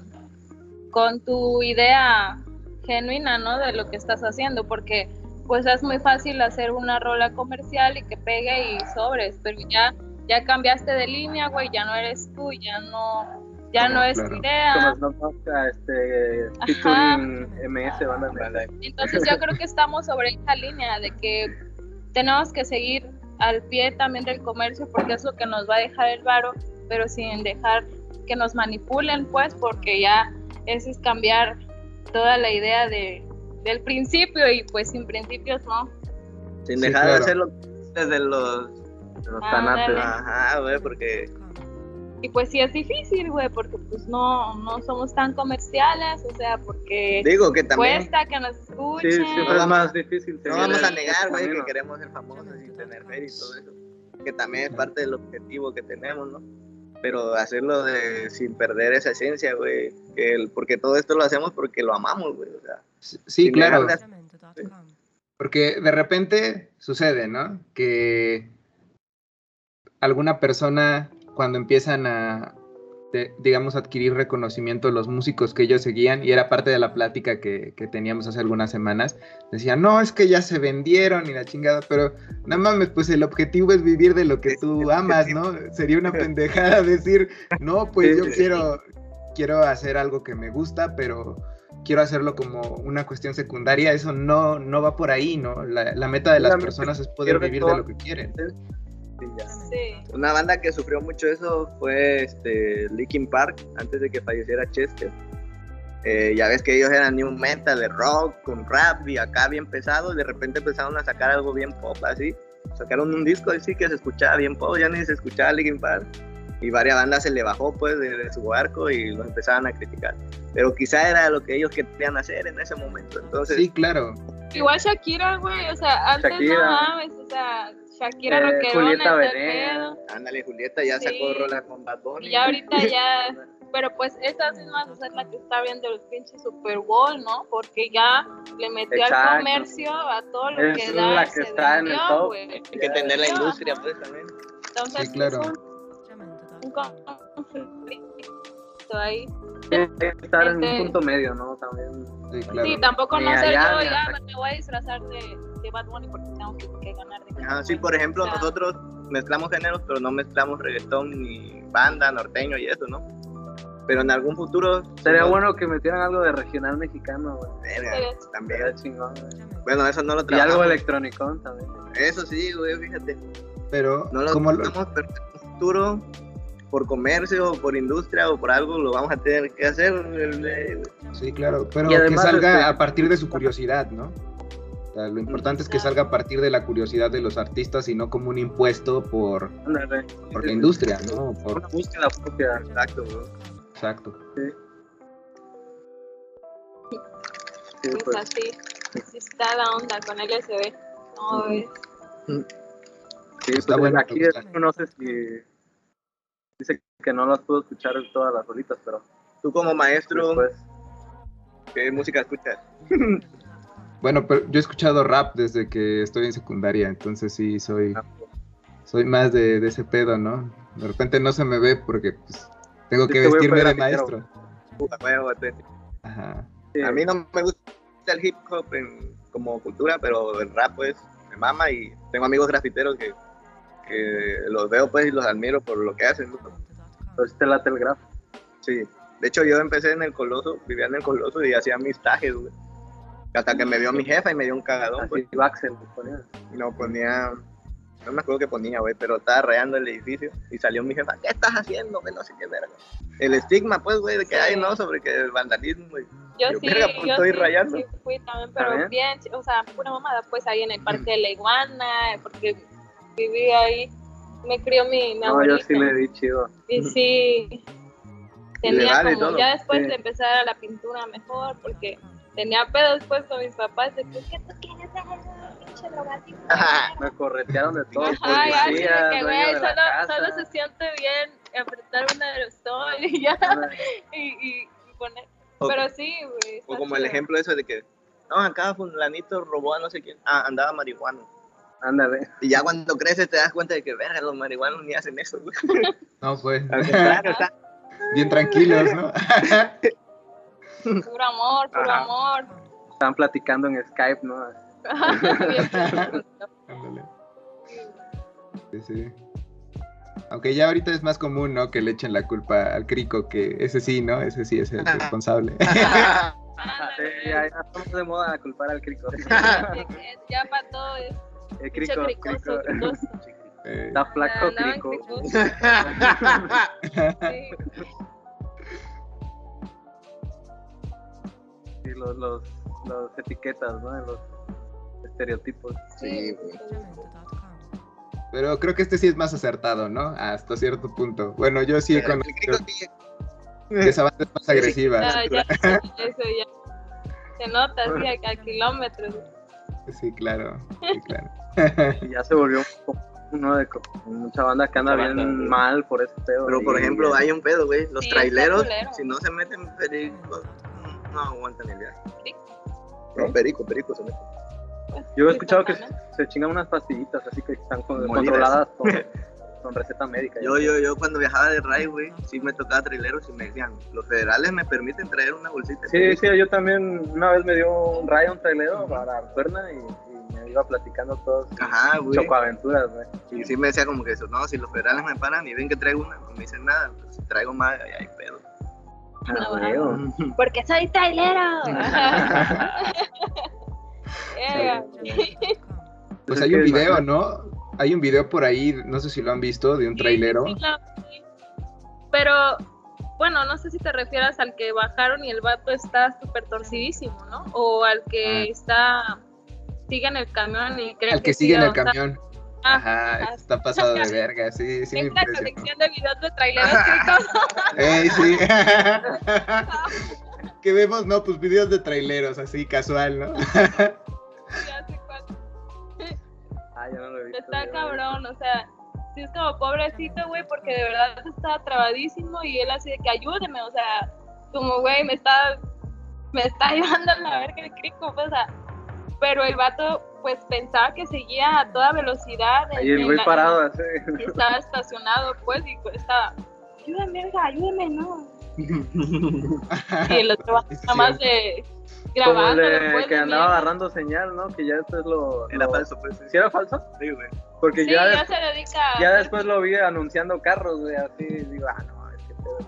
con tu idea genuina, ¿no? De lo que estás haciendo, porque pues es muy fácil hacer una rola comercial y que pegue y sobres, pero ya ya cambiaste de línea, güey, ya no eres tú, ya no, ya no es tu. Como idea. Este, MS. Entonces yo creo que estamos sobre esa línea de que tenemos que seguir al pie también del comercio porque es lo que nos va a dejar el varo, pero sin dejar que nos manipulen, pues, porque ya ese es cambiar toda la idea de, del principio y pues sin principios no. Sin Sí, dejar de claro. hacerlo desde los. de los Ah, tanates. Ajá, güey, porque. Y pues sí es difícil, güey, porque pues no, no somos tan comerciales, o sea, porque Digo que también. cuesta que nos Sí, escuchen. siempre es más difícil. No vamos a negar, el güey, que queremos ser famosos y tener feria y todo eso. Que también es parte del objetivo que tenemos, ¿no? Pero hacerlo de, sin perder esa esencia, güey. porque todo esto lo hacemos porque lo amamos, güey. O sea, Sí, claro. Porque de repente sucede, ¿no? Que alguna persona, cuando empiezan a, de- digamos, adquirir reconocimiento los músicos que ellos seguían, y era parte de la plática que, que teníamos hace algunas semanas, decían, no, es que ya se vendieron y la chingada, pero no mames, pues el objetivo es vivir de lo que tú amas. ¿no? Sería una pendejada decir, no, pues yo quiero, quiero hacer algo que me gusta, pero quiero hacerlo como una cuestión secundaria, eso no, no va por ahí, ¿no? La, la meta de las personas es poder vivir de lo que quieren. Sí, ya. Sí. Una banda que sufrió mucho eso fue este, Linkin Park, antes de que falleciera Chester. Eh, ya ves que ellos eran new metal, de rock, con rap y acá bien pesado, y de repente empezaron a sacar algo bien pop, así. Sacaron un disco así que se escuchaba bien pop, ya ni se escuchaba Linkin Park. Y varias bandas se le bajó pues de, de su barco y los empezaban a criticar. Pero quizá era lo que ellos querían hacer en ese momento. Entonces, Sí, claro. Igual Shakira, güey, o sea, antes Shakira. no mames, o sea, Shakira Eh, Julieta Venegas. ándale, Julieta ya Sí. sacó rolas con Bad Bunny. Y ya ahorita ya, pero pues esa misma es la que está viendo el pinche Super Bowl, ¿no? Porque ya le metió al Exacto. comercio a todo lo Es que da, la que está en el vendió, top. güey. Hay que entender la Ajá. industria pues también. Entonces, Sí, claro. es un, conflicto ahí. Tiene que estar en Este- un punto medio, ¿no? También. Sí, claro. Sí, tampoco no sé yo, ya me voy a disfrazar de, de Bad Bunny porque tengo que, que ganar de Ajá, sí, por ejemplo, nosotros mezclamos géneros, pero no mezclamos reggaetón ni banda, norteño y eso, ¿no? Pero en algún futuro... Sería no- bueno que metieran algo de regional mexicano, güey. También. Sería chingón, güey. Bueno, eso no lo Y trabajamos. algo electrónico también. Eso sí, güey, fíjate. Pero, No lo trabajamos, pero en un futuro, por comercio, o por industria, o por algo, lo vamos a tener que hacer. Sí, claro, pero Y además, que salga este- a partir de su curiosidad, ¿no? Sea, lo importante es que salga a partir de la curiosidad de los artistas y no como un impuesto por, por la industria, ¿no? Por, Una búsqueda propia. Exacto, güey. exacto. Sí, Pues pues. así, así está la onda con LSD. No, Sí, Está pues, bueno, Aquí no sé si. Dice que no las pudo escuchar todas las rolitas, pero Tú como maestro. ¿qué música escuchas? Bueno, pero yo he escuchado rap desde que estoy en secundaria, entonces sí soy, soy más de, de ese pedo, ¿no? De repente no se me ve porque pues, tengo que vestirme de maestro. Ajá. Sí. A mí no me gusta el hip hop en- como cultura, pero el rap pues me mama y tengo amigos grafiteros que, que los veo pues y los admiro por lo que hacen. ¿no? Entonces te late el grafo. Sí. De hecho yo empecé en el Coloso, vivía en el Coloso y hacía mis tajes, güey. Hasta que me vio mi jefa y me dio un cagadón, pues. Así, le ponía. No ponía, no me acuerdo qué ponía, güey, pero estaba rayando el edificio y salió mi jefa, ¿qué estás haciendo? Que no sé qué verga. El estigma, pues, güey, de que hay, ¿no? Sobre que el vandalismo, güey. Yo, Yo, sí, verga, pues, yo estoy sí, rayando. sí fui también, pero ¿También? bien, o sea, pura mamada, pues ahí en el parque de la iguana, porque viví ahí, me crió mi, mi No, yo sí le di chido. Y sí, tenía y como, ya después sí. de empezar a la pintura mejor, porque tenía pedos después con mis papás de que, ¿qué tú quieres hacer? Pinche drogadicto. Me corretearon de todo. Ajá, ya, policía, que, güey, solo, solo se siente bien apretar un aerosol y ya, y, y, y poner, O, pero sí, güey. o como el ejemplo eso de que, no, acá fulanito robó a no sé quién, ah, andaba marihuana. Ándale. Y ya cuando creces te das cuenta de que, verga, los marihuanos ni hacen eso, güey. No, pues. Al contrario, está- Bien tranquilos, ¿no? Puro amor, puro Ajá. amor. Estaban platicando en Skype, ¿no? Sí, sí. Aunque ya ahorita es más común, ¿no? Que le echen la culpa al crico, que ese sí, ¿no? Ese sí es el responsable. Sí, ya, estamos de moda a culpar al crico. Ya para todo es El crico, cricoso, crico. Eh, Está flaco crico. cricosos. Sí. Los, los, los etiquetas, ¿no? Los estereotipos. Sí, güey. pero creo que este sí es más acertado, ¿no? Hasta cierto punto. Bueno, yo sí he conocido que esa banda es más agresiva. Ya, ya, eso ya. Se nota así a, a kilómetros. Sí, claro. Sí, claro. Y ya se volvió un poco, uno de mucha banda que anda bien güey. mal por ese pedo. Pero por ejemplo, hay un pedo, güey. Los Sí, traileros, si no se meten pericos, no aguantan el viaje. Sí. No, perico, perico se meten. Yo he escuchado que se chingan unas pastillitas así que están con- controladas con, con receta médica. Yo, yo, yo cuando viajaba de ride, güey, sí me tocaba traileros y me decían, los federales me permiten traer una bolsita. Sí, perico". sí, yo también una vez me dio un rayo, un trailero para Cuerna y, y me iba platicando todos Ajá, güey. chocoaventuras, güey. Y sí me decía como que eso, no, si los federales me paran y ven que traigo una, no me dicen nada, pero si traigo más, ahí hay pedo. No, Ah, güey. Porque soy trailero. Yeah. Pues es hay un video, ¿no? Hay un video por ahí, no sé si lo han visto, de un Sí, trailero. sí. Pero, bueno, no sé si te refieres al que bajaron y el vato está súper torcidísimo, ¿no? O al que está, sigue en el camión y cree Al que sigue en el camión. Ah, Ajá, ah, está pasado de verga, sí, sí la impresionó. colección de videos de traileros. Ey, sí. que vemos, no, pues videos de traileros, así casual, ¿no? Ya sé cuál. Ah, ya no lo he visto. Está yo. cabrón, o sea, sí es como pobrecito, güey, porque de verdad estaba trabadísimo y él así de que ayúdeme, o sea, como, güey, me está, me está llevando a la verga el crico, pues, o sea, pero el vato, pues, pensaba que seguía a toda velocidad. Ahí el güey parado así. estaba estacionado, pues, y pues, estaba, ayúdame, verga, ayúdame, no. Y el otro nada más de Como grabando. de- que andaba agarrando señal, ¿no? Que ya después lo... Era lo- falso, pues. ¿Sí era falso? Sí, güey. Porque Sí, ya, se dedica ya después lo vi anunciando carros, güey, así, digo, ah, no, es.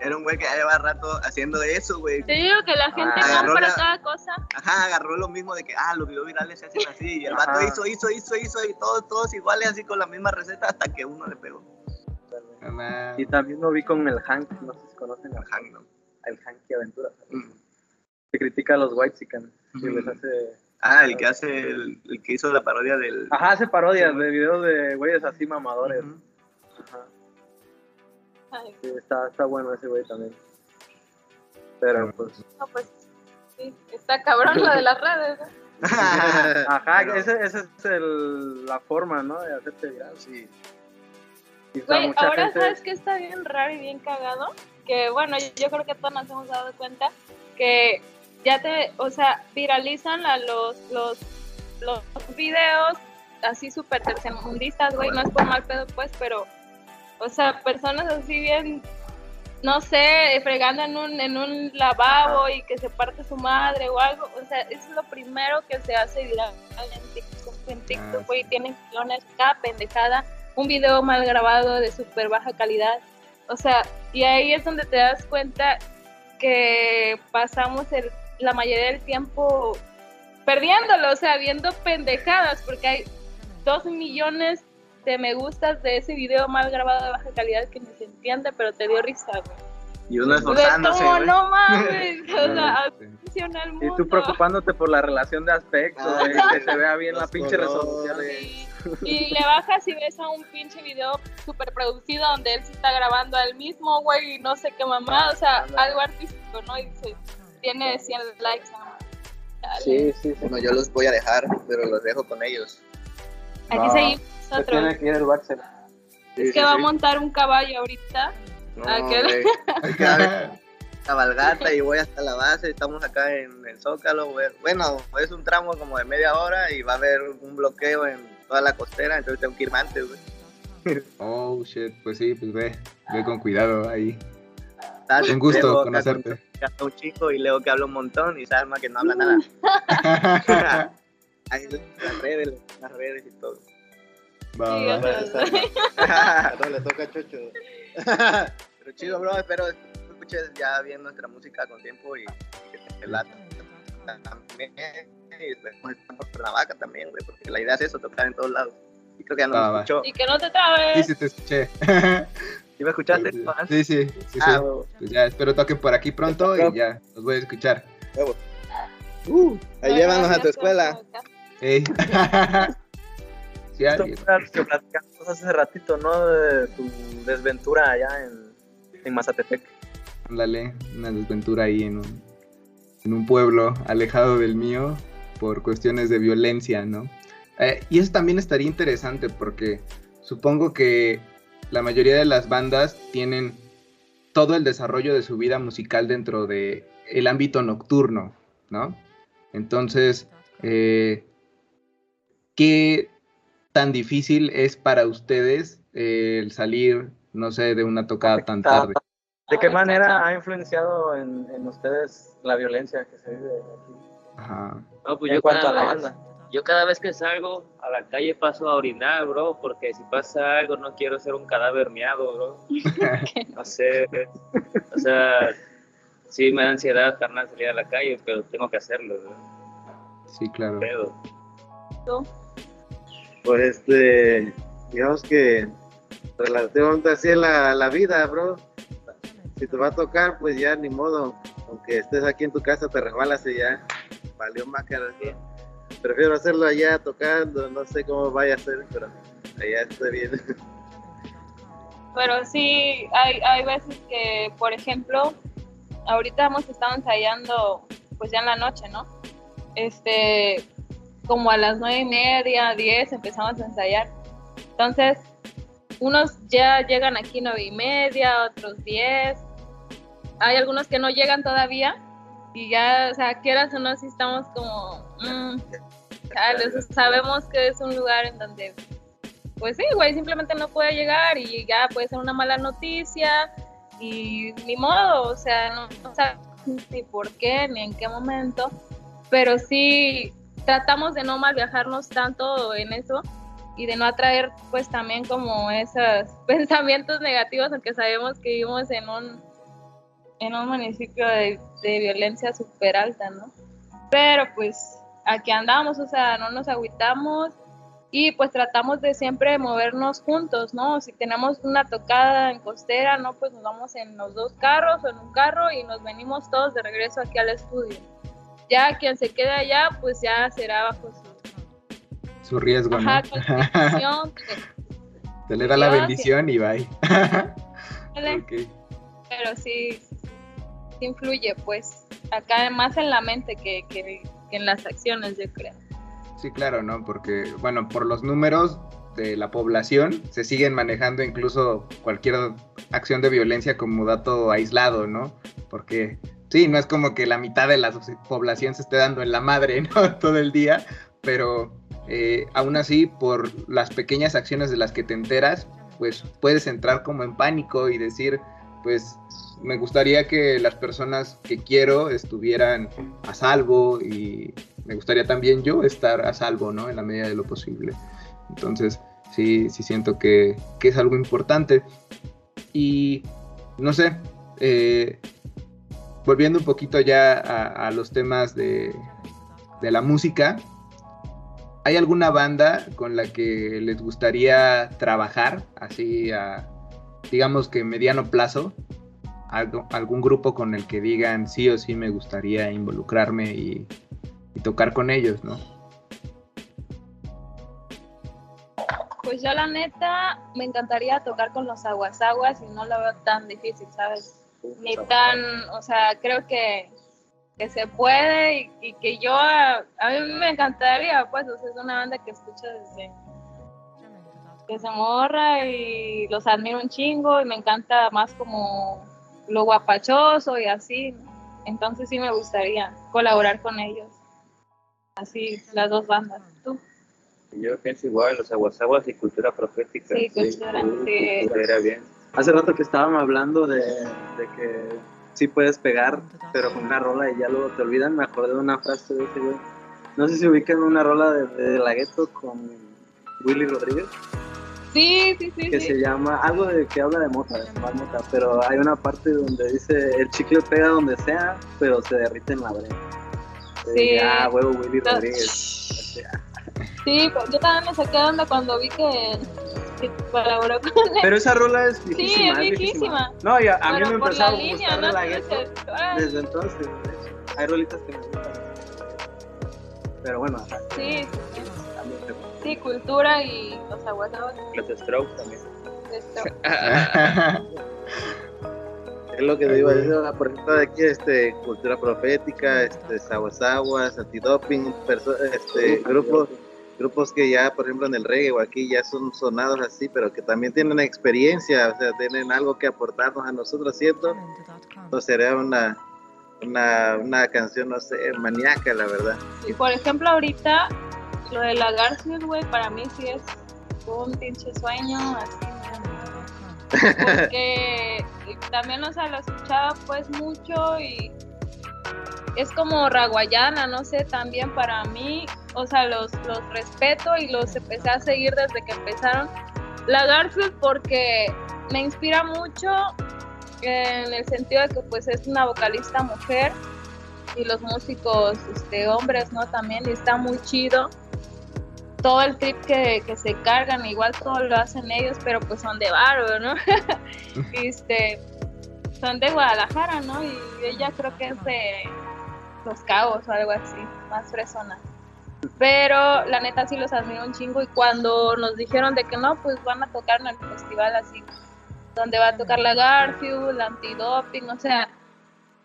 Era un güey que ya lleva rato haciendo eso, güey. Te digo que la gente Ah, la- cada cosa. Ajá, agarró lo mismo de que, ah, los videos virales se hacen así. Y el Ajá. vato hizo, hizo, hizo, hizo, y todos, todos iguales, así con la misma receta, hasta que uno le pegó. Y también lo vi con el Hank, no sé si conocen al Hank, ¿no? el Hank que aventura. Mm. Que critica a los White Chicken. Y les hace... Ah, el que hace, el, el que hizo la parodia del... Ajá, hace parodias Sí. de videos de güeyes así mamadores. Ajá. Sí, está, está bueno ese güey también. Pero pues... no, pues sí, está cabrón lo de las redes. ¿no? Ajá, Pero- esa ese es el, la forma, ¿no? De hacerte viral. Sí. Güey, ahora gente- sabes que está bien raro y bien cagado. Que bueno, yo creo que todos nos hemos dado cuenta que ya te, o sea, viralizan a los, los, los videos así súper tercermundistas, güey. No es por mal pedo, pues, pero, o sea, personas así bien, no sé, fregando en un, en un lavabo y que se parte su madre o algo. O sea, eso es lo primero que se hace viral en TikTok. En TikTok, Ah, güey, tienen millones cada pendejada un video mal grabado de súper baja calidad. O sea, y ahí es donde te das cuenta que pasamos el, la mayoría del tiempo perdiéndolo, o sea, viendo pendejadas, porque hay dos millones de me gustas de ese video mal grabado de baja calidad que ni se entiende, pero te dio risa, güey. Y uno esforzándose, güey. no mames, o sea, sí. el Y tú preocupándote por la relación de aspecto, Ah, güey, que se vea bien la pinche resolución. Sí. Y le bajas y ves a un pinche video súper producido donde él se está grabando al mismo, güey, y no sé qué mamá, o sea, algo artístico, ¿no? Y dice, tiene 100 likes, ¿no? Dale. Sí, sí, sí. Bueno, yo los voy a dejar, pero los dejo con ellos. Aquí No, seguimos Se tiene que ir el Baxter. Sí, Es sí, que va a montar un caballo ahorita. No, Ah, que dar cabalgata y voy hasta la base. Estamos acá en el Zócalo. Bueno, es un tramo como de media hora y va a haber un bloqueo en toda la costera, entonces tengo que ir antes, güey. Oh, shit, pues sí, pues ve, ve con cuidado ahí. Dale, Un gusto Leo, conocerte. Que un chico y Leo que habla un montón y Salma que no habla nada. Ahí las redes, las redes y todo. Va, Sí, va, va. sea, No le toca a Chocho. Pero chido, bro, espero escuches ya bien nuestra música con tiempo y, y que te lata también. Y esperemos estar por Cuernavaca también, güey, porque la idea es eso, tocar en todos lados. Y creo que ya no Va, me va. escuchó. Y que no te Sí, trabes. sí, te escuché. ¿Sí me escuchaste? Sí, sí, sí, sí. Ah. Pues ya espero toquen por aquí pronto y ya los voy a escuchar. Uh, ahí No, llévanos a tu escuela. sí, Fue lo que platicamos hace ratito, ¿no? De tu desventura allá en, en Mazatepec. Ándale, una desventura ahí en un, en un pueblo alejado del mío por cuestiones de violencia, ¿no? Eh, y eso también estaría interesante porque supongo que la mayoría de las bandas tienen todo el desarrollo de su vida musical dentro de el ámbito nocturno, ¿no? Entonces, eh, ¿qué tan difícil es para ustedes eh, el salir, no sé, de una tocada tan tarde? ¿De qué manera ha influenciado en, en ustedes la violencia que se vive aquí? Ajá. No, pues en yo cuanto a cada, la vez, banda. yo cada vez que salgo a la calle paso a orinar, bro, porque si pasa algo no quiero ser un cadáver miado, bro. No sé, o sea, sí me da ansiedad, carnal, salir a la calle, pero tengo que hacerlo, bro. Sí, claro. Pedo. Pues este, digamos que relativamente así es la, la vida, bro. Si te va a tocar, pues ya ni modo. Aunque estés aquí en tu casa, te resbalas y ya valió más que así. Prefiero hacerlo allá tocando, no sé cómo vaya a ser, pero allá estoy bien. Pero sí, hay, hay veces que, por ejemplo, ahorita hemos estado ensayando, pues ya en la noche, ¿no? Este, como a las nueve y media, diez empezamos a ensayar. Entonces, unos ya llegan aquí nueve y media, otros diez. Hay algunos que no llegan todavía y ya, o sea, quieras o no, si estamos como, mm, sabemos que es un lugar en donde pues sí, güey, simplemente no puede llegar y ya puede ser una mala noticia y ni modo, o sea, no, no sabes ni por qué ni en qué momento, pero sí tratamos de no mal viajarnos tanto en eso y de no atraer pues también como esos pensamientos negativos, aunque sabemos que vivimos en un, en un municipio de, violencia súper alta, ¿no? Pero pues aquí andamos, o sea, no nos agüitamos y pues tratamos de siempre movernos juntos, ¿no? Si tenemos una tocada en costera, ¿no? Pues nos vamos en los dos carros o en un carro y nos venimos todos de regreso aquí al estudio. Ya quien se quede allá, pues ya será bajo su, Su riesgo, ajá, ¿no? con Se le da la bendición y bye. Dale, Ok. pero sí, sí influye, pues, acá más en la mente que, que- que en las acciones, yo creo. Sí, claro, ¿no? Porque, bueno, por los números de la población se siguen manejando incluso cualquier acción de violencia como dato aislado, ¿no? Porque sí, no es como que la mitad de la población se esté dando en la madre, ¿no? Todo el día, pero eh, aún así, por las pequeñas acciones de las que te enteras, pues puedes entrar como en pánico y decir, pues me gustaría que las personas que quiero estuvieran a salvo y me gustaría también yo estar a salvo, ¿no? En la medida de lo posible. Entonces, sí, sí siento que, que es algo importante. Y, no sé, eh, volviendo un poquito ya a, los temas de, de la música, ¿hay alguna banda con la que les gustaría trabajar, así a, digamos que mediano plazo? Algo- algún grupo con el que digan sí o sí me gustaría involucrarme y, y tocar con ellos, ¿no? Pues yo la neta me encantaría tocar con los aguasaguas y no lo veo tan difícil, ¿sabes? Ni tan, o sea, creo que, que se puede y, y que yo, a, a mí me encantaría, pues, o sea, es una banda que escucho desde que se morra y los admiro un chingo y me encanta más como lo guapachoso y así. Entonces sí me gustaría colaborar con ellos. Así, las dos bandas. ¿Tú? Yo pienso igual, los aguasaguas y cultura profética. Sí, cultura, sí. Estaría bien. Hace rato que estábamos hablando de, de que sí puedes pegar, pero con una rola y ya luego te olvidan, me acordé de una frase de ese güey. No sé si ubican una rola de, de La Gueto con Willy Rodríguez. Sí, sí, sí. que sí. se llama algo de que habla de mota, de fumar mota, pero hay una parte donde dice el chicle pega donde sea, pero se derrite en la brea. Sí. Ah, huevo Willy. Rodríguez. Sí, yo también me saqué onda cuando vi que, que colaboró con él. Pero esa rola es Sí, viejísima. es viejísima. No, y a, a mí me empezó a la línea, gustar la gueto dices, "Ah, desde entonces. Hay rolitas que me gustan. Pero bueno, ajá, Sí, también te- sí, cultura y los aguasados. Los Strokes también. Es lo que te iba a decir, ah, por ejemplo, de aquí, este, Cultura Profética, este, Saguasaguas, Antidoping, este, grupos, grupos que ya, por ejemplo, en el reggae o aquí ya son sonados así, pero que también tienen experiencia, o sea, tienen algo que aportarnos a nosotros, ¿cierto? Entonces sería una, una, una canción, no sé, maníaca, la verdad. Y por ejemplo, ahorita lo de la Garfield, güey, para mí sí es un pinche sueño, así, ¿no? Porque también, o sea, lo escuchaba pues mucho y es como raguayana, no sé, también para mí, o sea, los, los respeto y los empecé a seguir desde que empezaron. La Garfield porque me inspira mucho en el sentido de que pues es una vocalista mujer y los músicos este, hombres, ¿no? También y está muy chido. Todo el trip que, que se cargan, igual todo lo hacen ellos, pero pues son de barro, ¿no? este, son de Guadalajara, ¿no? Y ella creo que es de Los Cabos o algo así, más fresona. Pero la neta sí los admiro un chingo y cuando nos dijeron de que no, pues van a tocar en el festival así, donde va a tocar la Garfield, la Antidoping, o sea,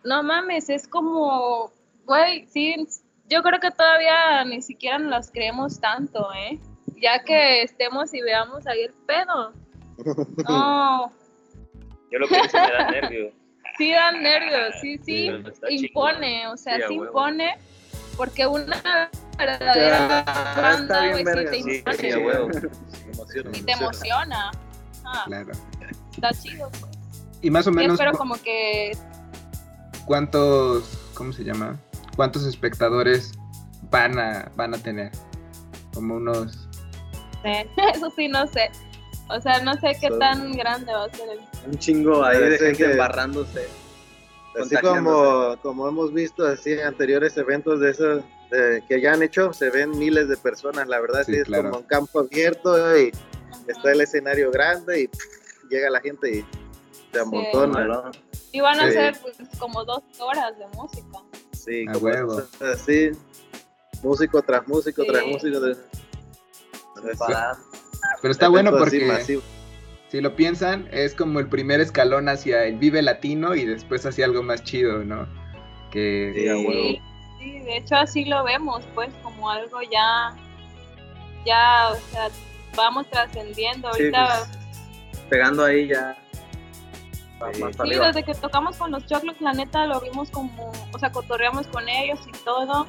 no mames, es como, güey, sí, yo creo que todavía ni siquiera nos las creemos tanto, ¿eh? Ya que estemos y veamos ahí el pedo. No, Yo lo que hice me da nervio. sí dan nervios, sí, sí, Pero está impone, o sea, Sí, sí huevo. impone, porque una verdadera Ah, banda, güey, sí te sí, impone Sí, huevo. y te emociona. Ah, Claro. está chido, pues. Y más o Sí, menos, espero cu- como que ¿cuántos, cómo se llama? ¿Cuántos espectadores van a, van a tener? Como unos... eso sí no sé. O sea, no sé qué tan grande va a ser el un chingo ahí de gente embarrándose. Así como, como hemos visto así en anteriores eventos de esos de- que ya han hecho, se ven miles de personas, la verdad Sí, sí, es claro. como un campo abierto y está el escenario grande y pff, llega la gente y se amontona. ¿no? Y van a Sí. ser pues, como dos horas de música. Sí, A como huevo. así, músico tras músico Sí. tras músico. tras- Sin parar. Pero está bueno porque si lo piensan, es como el primer escalón hacia el Vive Latino y después hacia algo más chido, ¿no? Que... Sí. Sí, de hecho así lo vemos, pues, como algo ya, ya, o sea, vamos trascendiendo. Sí, Ahorita, pues, pegando ahí ya. Sí. desde que tocamos con los Choclos, la neta lo vimos como, o sea, cotorreamos con ellos y todo.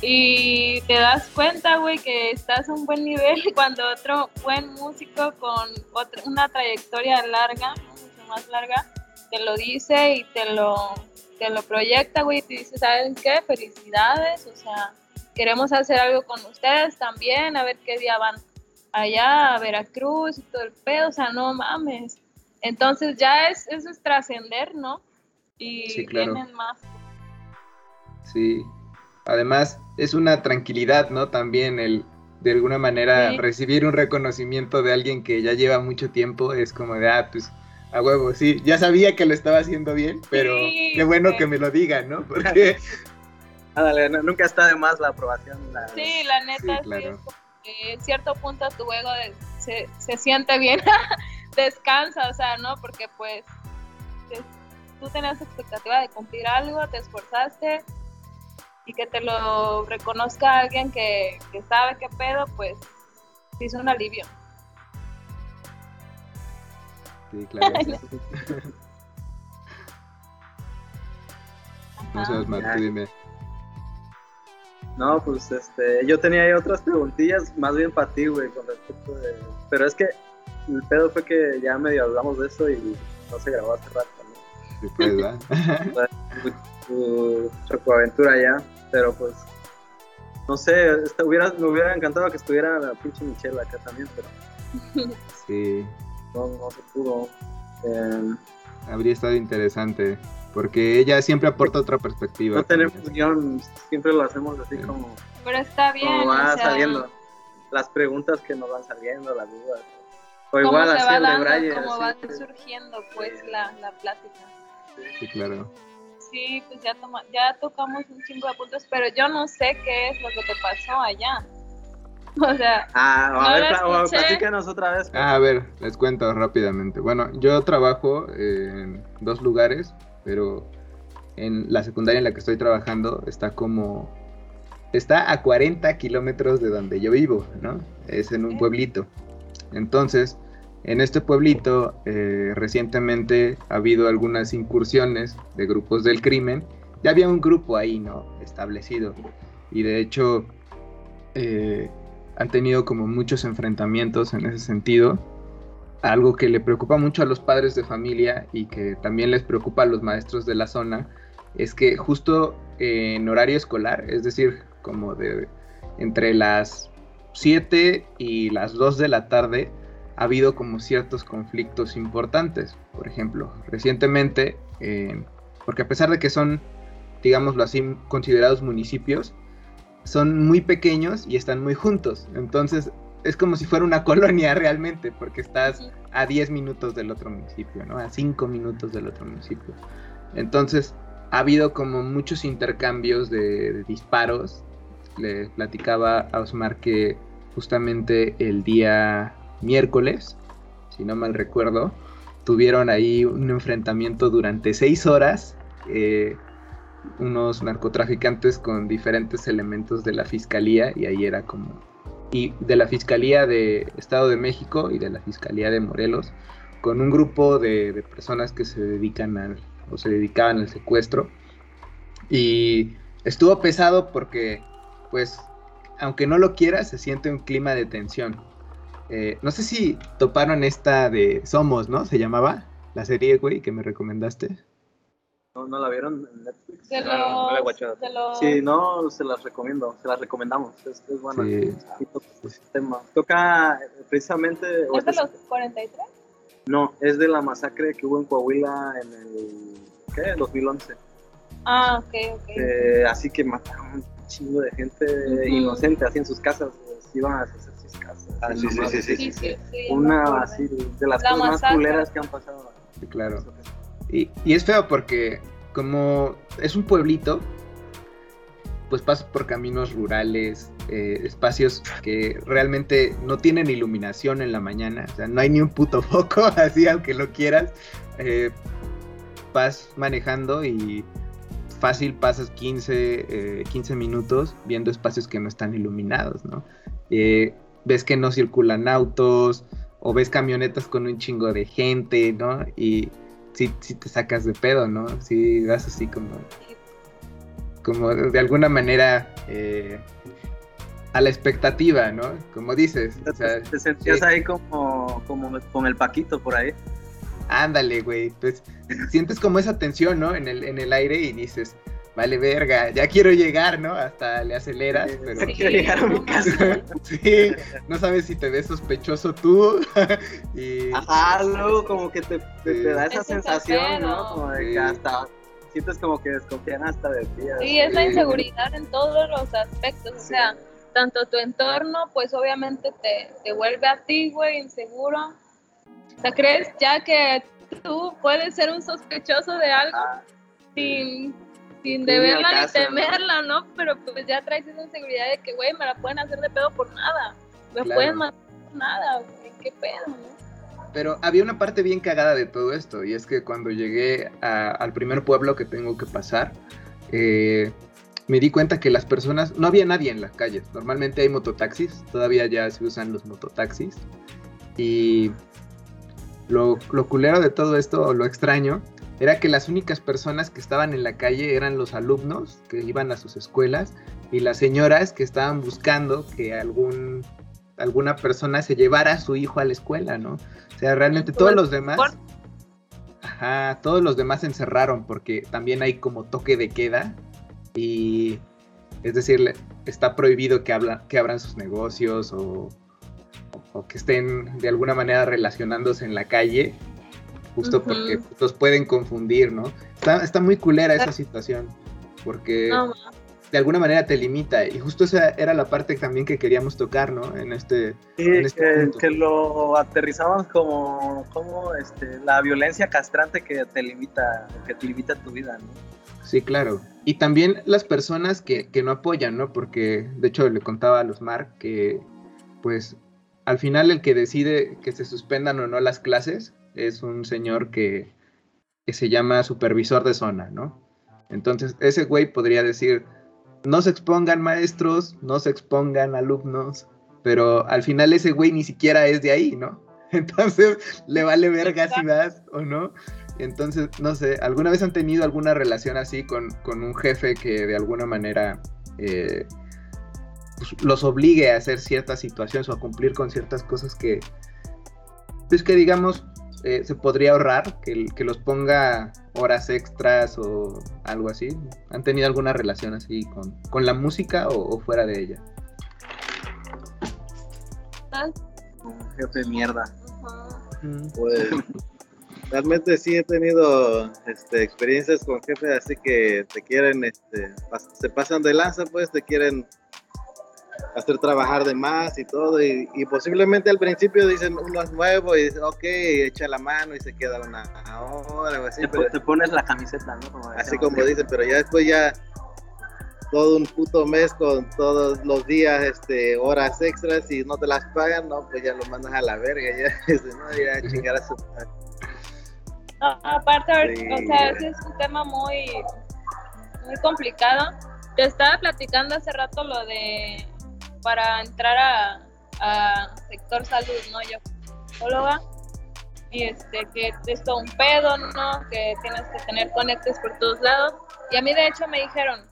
Y te das cuenta, güey, que estás a un buen nivel cuando otro buen músico con otra, una trayectoria larga, mucho más larga, te lo dice y te lo, te lo proyecta, güey, y te dice, ¿saben qué? Felicidades, o sea, queremos hacer algo con ustedes también, a ver qué día van allá a Veracruz y todo el pedo, o sea, no mames. Entonces ya es, eso es trascender, ¿no? Y Sí, claro. vienen más. Sí. Además, es una tranquilidad, ¿no? También el, de alguna manera, Sí. recibir un reconocimiento de alguien que ya lleva mucho tiempo es como de, ah, pues, a huevo, sí, ya sabía que lo estaba haciendo bien, pero Sí, qué bueno que me lo digan, ¿no? Porque, Ándale, no- nunca está de más la aprobación. la- Sí, la neta, Sí, sí, claro. es como que en cierto punto tu ego de- se, se siente bien, descansa, o sea, ¿no? Porque pues te- tú tenías expectativa de cumplir algo, te esforzaste y que te lo reconozca alguien que, que sabe qué pedo, pues sí es un alivio. sí, claro. No sé, Osmar, tú dime. No, pues este, yo tenía ahí otras preguntillas, más bien para ti, güey, con respecto de... Pero es que el pedo fue que ya medio hablamos de eso y no se grabó hace rato, ¿no? Sí, pues, ¿va? tu, tu chocoaventura ya, pero pues no sé, este, hubiera, me hubiera encantado que estuviera la pinche Michelle acá también, pero Sí, No, no se pudo. Eh, habría estado interesante. Porque ella siempre aporta otra perspectiva. no tenemos guion, siempre lo hacemos así como, Pero está bien. como va o sea, saliendo. Las preguntas que nos van saliendo, las dudas. O igual así va el de cómo que- surgiendo pues la, la plática. Sí, claro. Sí, pues ya, toma, ya tocamos un chingo de puntos, pero yo no sé qué es lo que te pasó allá. O sea, Ah, No a ver, escuché. platícanos otra vez. Ah, a ver, les cuento rápidamente. Bueno, yo trabajo en dos lugares, pero en la secundaria en la que estoy trabajando está como... Está a 40 kilómetros de donde yo vivo, ¿no? Es en un pueblito. Entonces, en este pueblito eh, recientemente ha habido algunas incursiones de grupos del crimen. Ya había un grupo ahí, ¿no? Establecido. Y de hecho, eh, han tenido como muchos enfrentamientos en ese sentido. Algo que le preocupa mucho a los padres de familia y que también les preocupa a los maestros de la zona es que justo en horario escolar, es decir, como de entre las 7 y las 2 de la tarde, ha habido como ciertos conflictos importantes. Por ejemplo, recientemente, eh, porque a pesar de que son, digámoslo así, considerados municipios, son muy pequeños y están muy juntos. Entonces es como si fuera una colonia realmente, porque estás Sí. a 10 minutos del otro municipio, ¿no? A 5 minutos del otro municipio. Entonces ha habido como muchos intercambios de, de disparos. Le platicaba a Osmar que justamente el día miércoles, si no mal recuerdo, tuvieron ahí un enfrentamiento durante 6 horas. eh, unos narcotraficantes con diferentes elementos de la fiscalía y ahí era como y de la fiscalía de Estado de México y de la fiscalía de Morelos con un grupo de, de personas que se dedican al o se dedicaban al secuestro y estuvo pesado porque pues aunque no lo quieras se siente un clima de tensión Eh, no sé si toparon esta de Somos no se llamaba la serie güey que me recomendaste ¿No, no la vieron en Netflix? de No, no la he los, los Sí, no, se las recomiendo, se las recomendamos. Es, es buena. Sí. Ese tema. Toca eh, precisamente. ¿Es de este- los 43? No, es de la masacre que hubo en Coahuila en el. ¿Qué? 2011. Ah, ok, ok. Eh, así que mataron un chingo de gente inocente así en sus casas. pues, iban a hacer sus casas. Ah, sí, sí, sí, sí. sí, sí, sí, ya me Una así de las La cosas más culeras que han pasado. Sí, claro. Y, y es feo porque como es un pueblito, pues pasas por caminos rurales, eh, espacios que realmente no tienen iluminación en la mañana, o sea, no hay ni un puto foco, así aunque lo quieras, eh, vas manejando y fácil pasas 15, eh, 15 minutos viendo espacios que no están iluminados, ¿no? Ves que no circulan autos o ves camionetas con un chingo de gente, ¿no? Y sí, sí te sacas de pedo, ¿no? Sí vas así como, como de alguna manera eh, a la expectativa, ¿no? Como dices, o sea, te sentías sí. ahí como, como con el Paquito por ahí. ándale, güey, pues sientes como esa tensión, ¿no? En el, en el aire y dices, vale verga, ya quiero llegar, ¿no? Hasta le aceleras, pero... Sí. Quiero llegar a mi no casa. Sí, no sabes si te ves sospechoso tú y Ajá, luego como que te, te, Sí. te da esa es sensación. ¿no? Como de Sí. que hasta sientes como que desconfían hasta de ti. Sí, es la inseguridad en todos los aspectos, o sea, tanto tu entorno, pues obviamente te, te vuelve a ti, güey, inseguro. O sea, crees ya que tú puedes ser un sospechoso de algo Ah, sin, sin deberla ni temerla, ¿no? Pero pues ya traes esa inseguridad de que, güey, me la pueden hacer de pedo por nada. Me Claro. pueden matar por nada, güey, qué pedo, ¿no? Pero había una parte bien cagada de todo esto, y es que cuando llegué a- al primer pueblo que tengo que pasar, eh, me di cuenta que las personas, no había nadie en las calles, normalmente hay mototaxis, todavía ya se usan los mototaxis, y lo, lo culero de todo esto, o lo extraño, era que las únicas personas que estaban en la calle eran los alumnos que iban a sus escuelas y las señoras que estaban buscando que algún alguna persona se llevara a su hijo a la escuela, ¿no? O sea, realmente todos los demás Ajá, todos los demás se encerraron porque también hay como toque de queda y es decir, está prohibido que, habla- que abran sus negocios o, o o que estén de alguna manera relacionándose en la calle, justo porque los pueden confundir, ¿no? Está, está muy culera esa situación, porque No, de alguna manera te limita, y justo esa era la parte también que queríamos tocar, ¿no? En este... Sí, en este que, punto. que lo aterrizamos como, como este, la violencia castrante que te limita, que te limita tu vida, ¿no? Sí, claro. Y también las personas que, que no apoyan, ¿no? Porque, de hecho, le contaba a los Mar que, pues, al final el que decide que se suspendan o no las clases es un señor que, que se llama supervisor de zona, ¿no? Entonces, ese güey podría decir, no se expongan maestros, no se expongan alumnos, pero al final ese güey ni siquiera es de ahí, ¿no? Entonces, le vale verga si vas o no. Entonces, no sé, ¿alguna vez han tenido alguna relación así con, con un jefe que de alguna manera eh, pues, los obligue a hacer ciertas situaciones o a cumplir con ciertas cosas que, pues que digamos, eh, se podría ahorrar, que, que los ponga horas extras o algo así? ¿Han tenido alguna relación así con, con la música o, o fuera de ella? Un jefe mierda. Pues realmente sí he tenido este, experiencias con jefes así que te quieren, este, pas- se pasan de lanza, pues te quieren hacer trabajar de más y todo. Y, y posiblemente al principio dicen uno es nuevo y dicen, ok, echa la mano y se queda una hora o así. Te, pero- po- te pones la camiseta, ¿no? Como así como dicen, pero ya después ya todo un puto mes con todos los días este horas extras y no te las pagan, no, pues ya lo mandas a la verga, ya, dice, no, ya a chingar a su. No, aparte, Sí. o sea, ese es un tema muy, muy complicado. Te estaba platicando hace rato lo de para entrar a, sector salud, ¿no? Yo psicóloga y este que es todo un pedo, ¿no? Que tienes que tener conectes por todos lados. Y a mí de hecho me dijeron,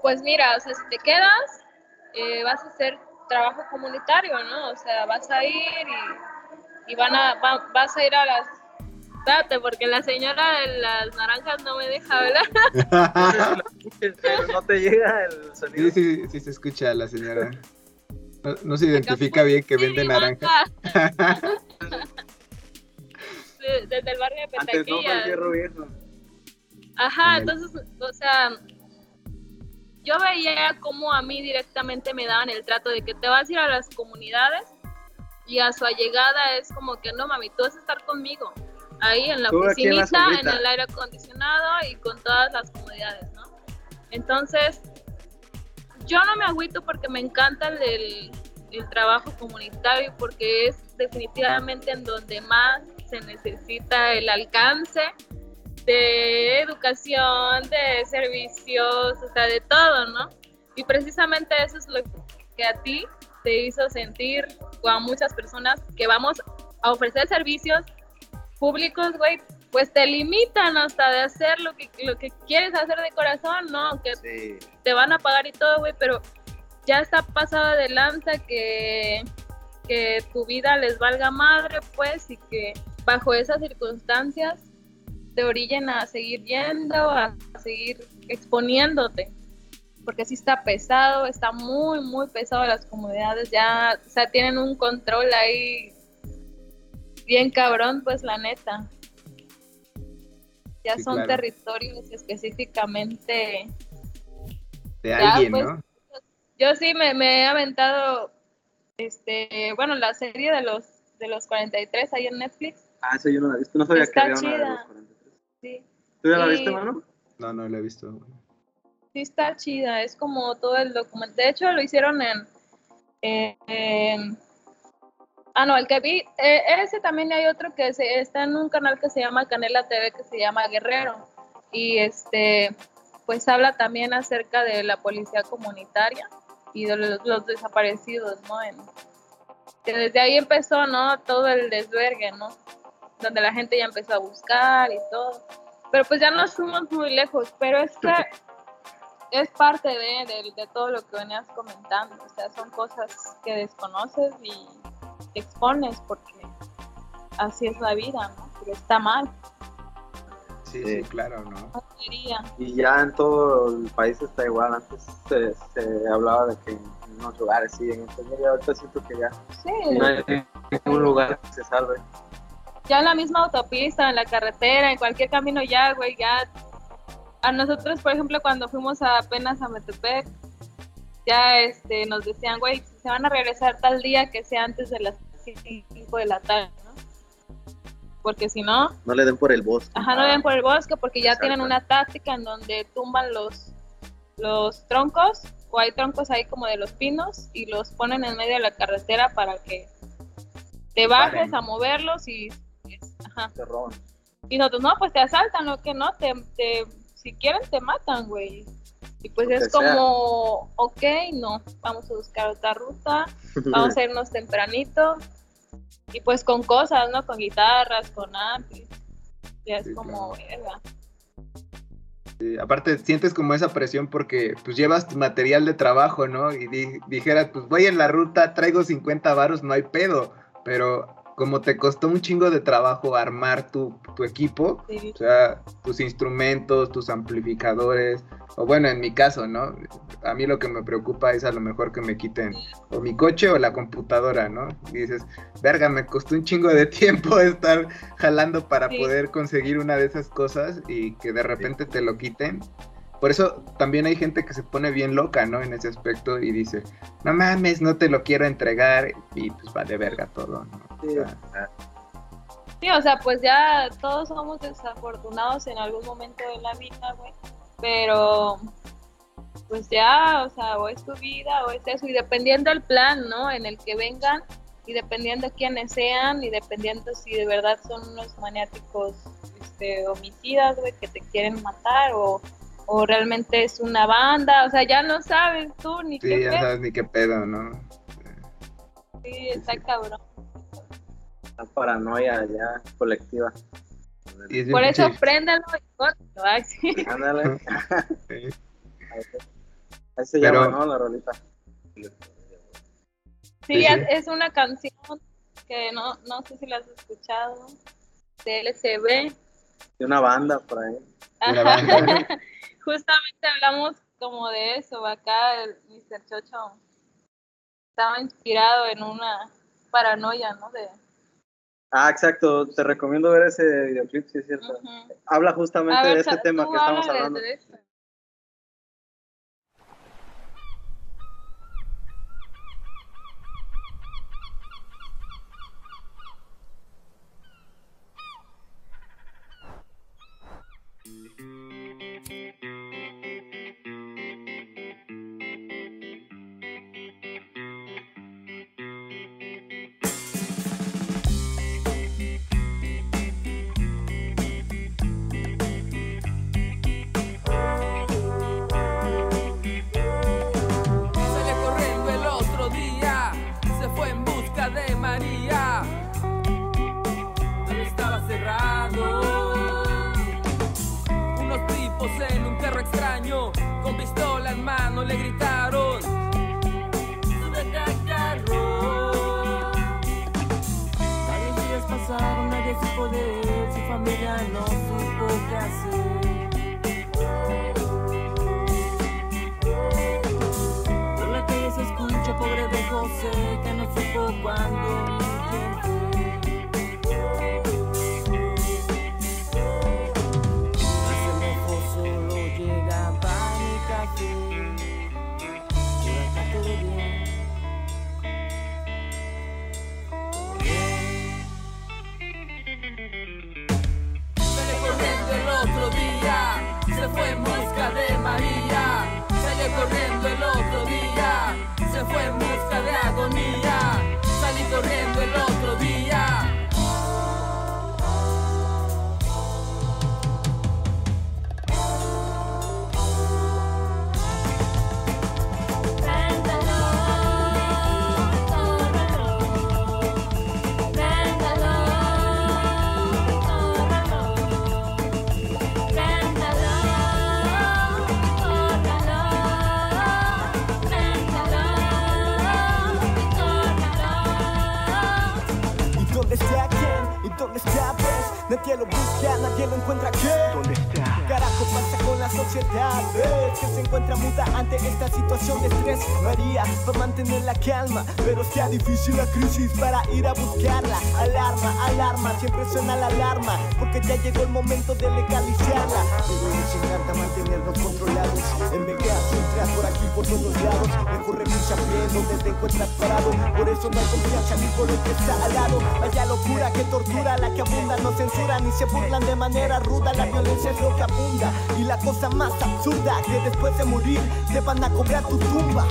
pues mira, o sea, si te quedas, eh, vas a hacer trabajo comunitario, ¿no? O sea, vas a ir y, y van a, va- vas a ir a las Espérate, porque la señora de las naranjas no me deja hablar. Pero no te llega el sonido. Sí, sí, sí se escucha a la señora. No, no se identifica bien que vende Sí, naranja. manga. De- Desde el barrio de no Petaquilla. Ajá, entonces, o sea, yo veía cómo a mí directamente me daban el trato de que te vas a ir a las comunidades y a su allegada es como que no, mami, tú vas a estar conmigo, ahí en la en oficinita, en, sombrita. el aire acondicionado y con todas las comodidades, ¿no? Entonces, yo no me agüito porque me encanta el, el- el trabajo comunitario porque es definitivamente en donde más se necesita el alcance de educación, de servicios, o sea, de todo, ¿no? Y precisamente eso es lo que a ti te hizo sentir, o a muchas personas que vamos a ofrecer servicios públicos, güey, pues te limitan hasta de hacer lo que, lo que quieres hacer de corazón, ¿no? Aunque Sí, te van a pagar y todo, güey, pero ya está pasada de lanza que, que tu vida les valga madre, pues, y que bajo esas circunstancias te orillen a seguir yendo, a seguir exponiéndote. Porque sí está pesado, está muy, muy pesado las comunidades, ya, o sea, tienen un control ahí bien cabrón, pues la neta. Ya Sí, son claro. territorios específicamente De Ya, alguien, pues, ¿no? yo sí me, me he aventado, este, bueno, la serie de los de los 43 ahí en Netflix. Ah, eso yo no la he visto. No sabía Está que había una de chida. los 43. Sí, ¿Tú ya la Y- viste, mano? No, no lo he visto. sí está chida, es como todo el documento. De hecho, lo hicieron en, en- en- ah, no, el que vi, eh, ese también hay otro que se, está en un canal que se llama Canela TV, que se llama Guerrero. Y este, pues habla también acerca de la policía comunitaria y de los, desaparecidos, ¿no? Que desde ahí empezó, ¿no? Todo el desvergue, ¿no? Donde la gente ya empezó a buscar y todo. Pero pues ya no fuimos muy lejos, pero es que es parte de, de, de todo lo que venías comentando. O sea, son cosas que desconoces y te expones porque así es la vida, ¿no? Pero está mal, Sí, Sí. claro, ¿no? Y ya en todo el país está igual. Antes se, se hablaba de que en algunos lugares, sí, en internet ya ahorita siento que ya Sí, no hay ningún lugar que se salve. ya en la misma autopista, en la carretera, en cualquier camino ya, güey, ya. A nosotros, por ejemplo, cuando fuimos a- apenas a Metepec, ya este, nos decían, güey, se van a regresar tal día que sea antes de las 5 de la tarde, ¿no? Porque si no, No le den por el bosque. Ajá, no ven por el bosque porque ya tienen una táctica en donde tumban los, los troncos o hay troncos ahí como de los pinos y los ponen en medio de la carretera para que te bajes Paren. a moverlos y, ajá. Te roban. y nosotros no, pues te asaltan, lo que no, te, te, si quieren te matan, güey. Y pues Lo es que sea. como, ok, no, vamos a buscar otra ruta, vamos a irnos tempranito y pues con cosas, ¿no? Con guitarras, con amplis. Ya es Sí, como, claro. Sí, aparte sientes como esa presión porque pues llevas tu material de trabajo, ¿no? Y di- dijeras, pues voy en la ruta, traigo 50 varos, no hay pedo, pero como te costó un chingo de trabajo armar tu, tu equipo, Sí. o sea, tus instrumentos, tus amplificadores, o bueno, en mi caso, ¿no? A mí lo que me preocupa es a lo mejor que me quiten o mi coche o la computadora, ¿no? Y dices, verga, me costó un chingo de tiempo estar jalando para Sí. poder conseguir una de esas cosas y que de repente te lo quiten. Por eso también hay gente que se pone bien loca, ¿no? En ese aspecto y dice, no mames, no te lo quiero entregar y pues vale verga todo, ¿no? O Sí. sea, Sí, o sea, pues ya todos somos desafortunados en algún momento de la vida, güey. Pero, pues ya, o sea, o es tu vida o es eso. Y dependiendo del plan, ¿no? En el que vengan y dependiendo quiénes sean y dependiendo si de verdad son unos maniáticos este, homicidas, güey, que te quieren matar o, o realmente es una banda. O sea, ya no sabes tú ni sí, qué ya pedo. sabes ni qué pedo, ¿no? Sí, está cabrón. La paranoia ya colectiva. Es Por eso pinche- préndalo y córtalo, sí. Ándale. Sí. Ahí se Pero- llama, ¿no? La rolita. Sí, Sí, es, sí. es una canción que no, no sé si la has escuchado, de LCB. De una banda por ahí. Una banda. Justamente hablamos como de eso, acá el Mr. Chocho estaba inspirado en una paranoia, ¿no? De, Ah, exacto. Te recomiendo ver ese videoclip, sí es cierto. Habla justamente ver, de este tema que estamos hablando. de que no ante esta situación de estrés? María va a mantener la calma, pero está difícil la crisis para ir a buscarla. Alarma, alarma, siempre suena la alarma, porque ya llegó el momento de legalizarla. Pero nos encanta mantenernos controlados. En vez de entras por aquí por todos lados, mejor revisa bien donde te encuentras parado. Por eso no hay confianza ni por el que está al lado. Vaya locura que tortura, la que abunda, no censura ni se burlan de manera ruda. La violencia es lo que abunda. Y la cosa más absurda que después de morir te van a cobrar tu tumba.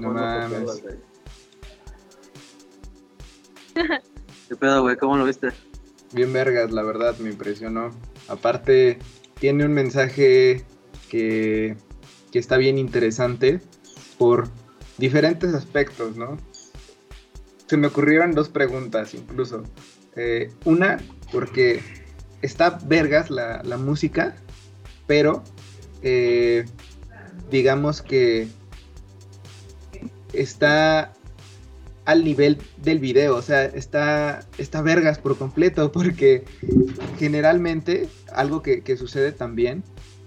No, mames. ¿Qué pedo, güey? ¿Cómo lo viste? Bien vergas, la verdad, me impresionó. Aparte, tiene un mensaje que, que está bien interesante por diferentes aspectos, ¿no? Se me ocurrieron dos preguntas incluso. Eh, una, porque está vergas la, la música, pero eh, digamos que está al nivel del video, o sea, está, está vergas por completo, porque generalmente algo que, que sucede también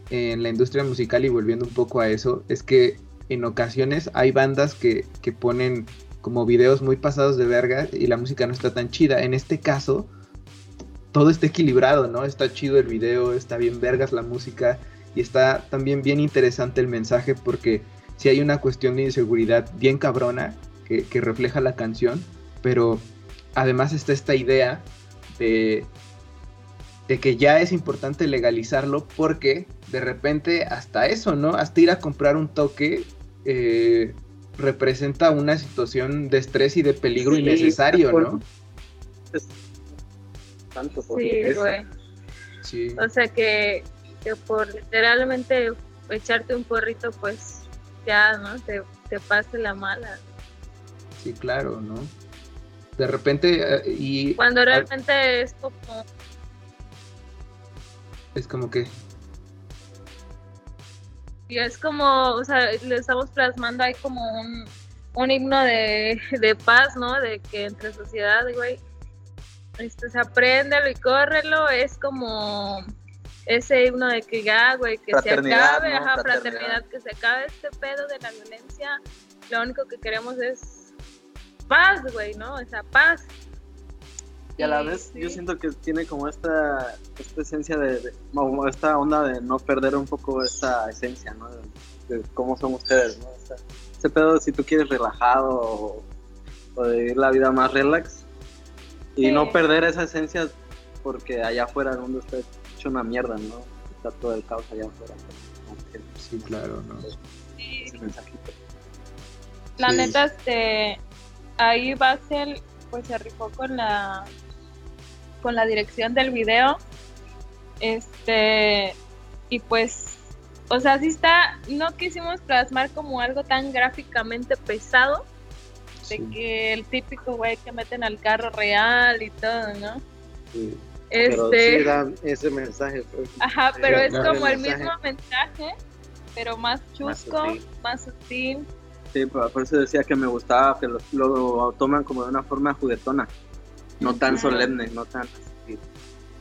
en la industria musical y volviendo un poco a eso, es que en ocasiones hay bandas que, que ponen como videos muy pasados de verga y la música no está tan chida. En este caso, todo está equilibrado, ¿no? Está chido el video, está bien vergas la música y está también bien interesante el mensaje porque si hay una cuestión de inseguridad bien cabrona que, que refleja la canción, pero además está esta idea de, de que ya es importante legalizarlo porque de repente hasta eso, ¿no? Hasta ir a comprar un toque eh, representa una situación de estrés y de peligro Sí, innecesario, ¿no? Tanto por Sí, güey. Sí, O sea que, que por literalmente echarte un porrito, pues ya, ¿no? Te, te pase la mala. sí, claro, ¿no? De repente, eh, y Cuando realmente es como, es como que, y es como, o sea, le estamos plasmando ahí como un, un himno de, de paz, ¿no? De que entre sociedad, güey, este, se apréndelo y córrelo, es como ese himno de que ya, güey, que se acabe, ¿no? ajá, Fraternidad. fraternidad, que se acabe este pedo de la violencia, lo único que queremos es paz, güey, ¿no? O sea, paz. Y a la Sí, vez yo sí. siento que tiene como esta, esta esencia de, de- como esta onda de no perder un poco esta esencia, ¿no? De, de cómo son ustedes, ¿no? O sea, ese pedo si tú quieres relajado o, o de vivir la vida más relax y Sí. no perder esa esencia porque allá afuera el mundo está hecho una mierda, ¿no? Está todo el caos allá afuera. Sí, claro, ¿no? Sí, ese mensajito. La Sí. neta, este, ahí Baxel pues se rifó con la con la dirección del video. Este, y pues, o sea, sí está, no quisimos plasmar como algo tan gráficamente pesado, de Sí, que el típico güey que meten al carro real y todo, ¿no? sí. Pero Este, sí dan ese mensaje. pues. ajá, pero Sí, es claro, como el el mensaje. mismo mensaje, pero más Más chusco, sutil. más sutil. Sí, por por eso decía que me gustaba que lo, lo toman como de una forma juguetona, no tan solemne, no tan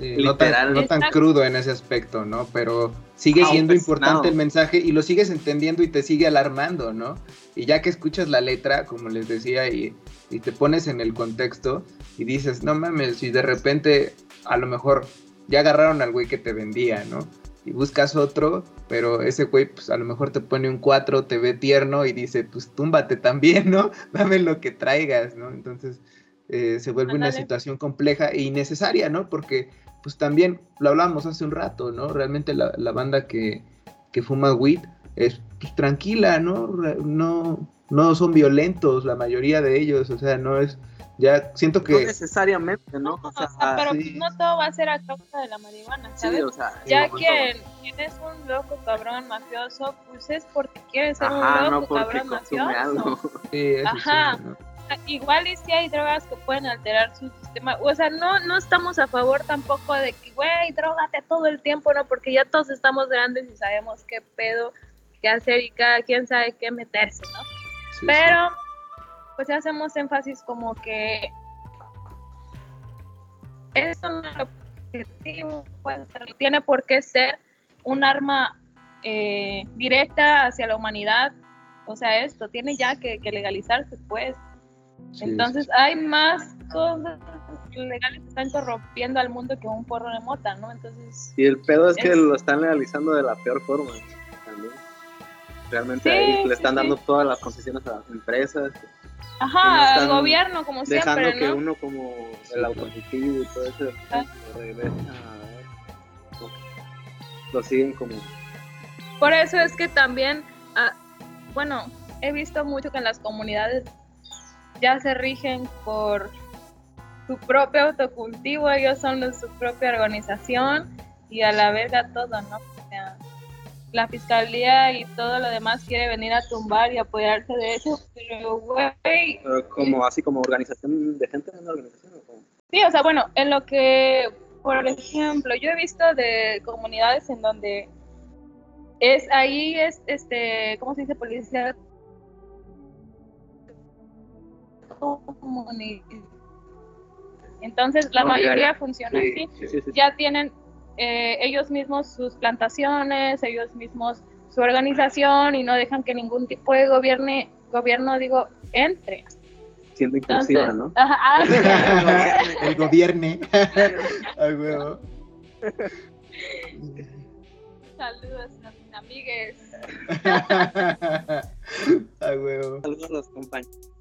eh, no, tan, Literal. no tan Exacto. crudo en ese aspecto, ¿no? Pero sigue Ah, siendo pues, importante el mensaje y lo sigues entendiendo y te sigue alarmando, ¿no? Y ya que escuchas la letra, como les decía, y, y te pones en el contexto y dices, no mames, si de repente a lo mejor ya agarraron al güey que te vendía, ¿no? Y buscas otro, pero ese güey, pues a lo mejor te pone un 4, te ve tierno y dice, pues túmbate también, ¿no? Dame lo que traigas, ¿no? Entonces eh, se vuelve una situación compleja e innecesaria, ¿no? Porque pues también lo hablábamos hace un rato, ¿no? Realmente la, la banda que, que fuma weed es pues, tranquila, ¿no? No, no son violentos la mayoría de ellos, o sea, no es, ya siento No que... necesariamente, ¿no? No, O sea, o sea, pero sí. no todo va a ser a causa de la marihuana, sí, ¿sabes? o sea, ya digo, que tienes un loco cabrón mafioso, pues es porque quieres ser Ajá, un no loco porque cabrón mafioso. algo. Sí, eso sí, Ajá. ¿no? Igual y si hay drogas que pueden alterar su sistema. O sea, no, no estamos a favor tampoco de que, güey, drogate todo el tiempo, ¿no? Porque ya todos estamos grandes y sabemos qué pedo, qué hacer y cada quien sabe qué meterse, ¿no? Sí, sí. Pero, pues hacemos énfasis como que eso no es objetivo, pues, tiene por qué ser un arma eh, directa hacia la humanidad. O sea, esto tiene ya que, que legalizarse, pues. Sí, Entonces, hay más cosas legales que están corrompiendo al mundo que un porro de mota, ¿no? Entonces, Y el pedo es que lo están legalizando de la peor forma también. Realmente Sí, ahí le están dando todas las concesiones a las empresas, ajá, al gobierno, como dejando siempre, que ¿no? uno como el autocultivo y todo eso Ah. lo regresa a- lo siguen como Por eso es que también, ah, bueno, he visto mucho que en las comunidades ya se rigen por su propio autocultivo, ellos son de su propia organización y a la verga todo, ¿no? La fiscalía y todo lo demás quiere venir a tumbar y apoyarse de eso, pero güey, como así como organización de gente en una organización o como- Sí, o sea, bueno, en lo que, por ejemplo, yo he visto de comunidades en donde es ahí es este, ¿cómo se dice? Policía Entonces, la mayoría funciona Sí, así. sí, sí, sí. Ya tienen eh, ellos mismos sus plantaciones, ellos mismos su organización y no dejan que ningún tipo de gobierno, gobierno digo, entre. siendo Entonces, inclusiva, ¿no? ajá, ah, el gobierno. Huevo. Saludos a mis amigues. Huevo. Saludos a los compañeros,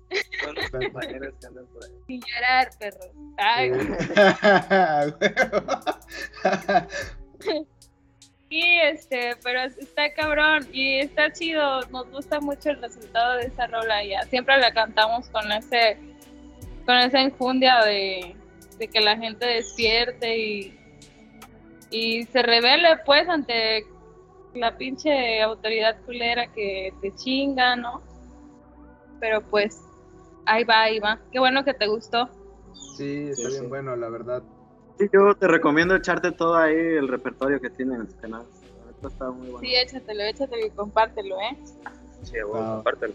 a los compañeros que andan por ahí. Sin llorar, perros. Ay, huevo. sí, este, pero está cabrón y está chido. Nos gusta mucho el resultado de esa rola ya. Siempre la cantamos con ese, con esa enjundia de, de que la gente despierte y, y se revele pues ante la pinche autoridad culera que te chinga, ¿no? Pero pues ahí va, ahí va. Qué bueno que te gustó. Sí, está Sí, bien sí. bueno, la verdad. Sí, yo te recomiendo echarte todo ahí el repertorio que tienen en tu canal. Neta está muy bueno. Sí, échatelo, échatelo y compártelo, ¿eh? Sí, a huevo, Wow. compártelo.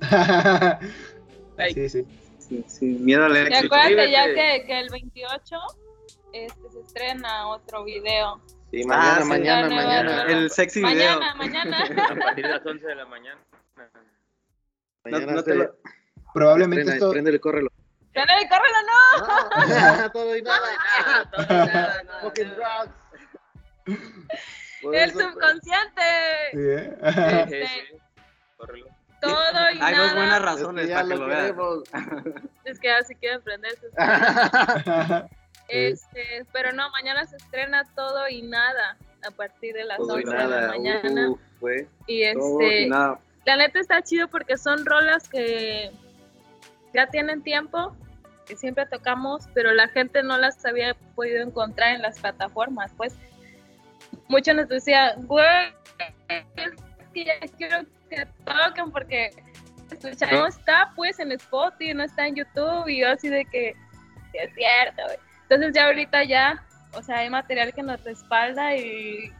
sí, sí. Sin, sin miedo al Y éxito. acuérdate ya que, que el 28 este, se estrena otro video. Sí, mañana, Ah, sí, mañana, mañana. El sexy video. Mañana, mañana. A partir de las 11 de la mañana. Mañana No- no te lo- Probablemente estrena, esto. Préndele, córrelo. ¡Dale, córrelo, no! No, todo y nada. Fucking drugs. Por El eso, pues, subconsciente. Sí, ¿eh? Sí, sí, sí. Córrelo. Todo y Hay dos buenas nada. es que razones para que lo queremos. Es que así quieren prender sus- Este, pero no, mañana se estrena todo y nada a partir de las Todo y 11 de la nada. mañana. Fue. y Todo este, y nada. la neta está chido porque son rolas que ya tienen tiempo, que siempre tocamos, pero la gente no las había podido encontrar en las plataformas. Pues muchos nos decían, güey, es que ya quiero que toquen porque escuchar, no está pues en Spotify, no está en YouTube y yo así de que sí es cierto, güey. Entonces ya ahorita ya, o sea, hay material que nos respalda y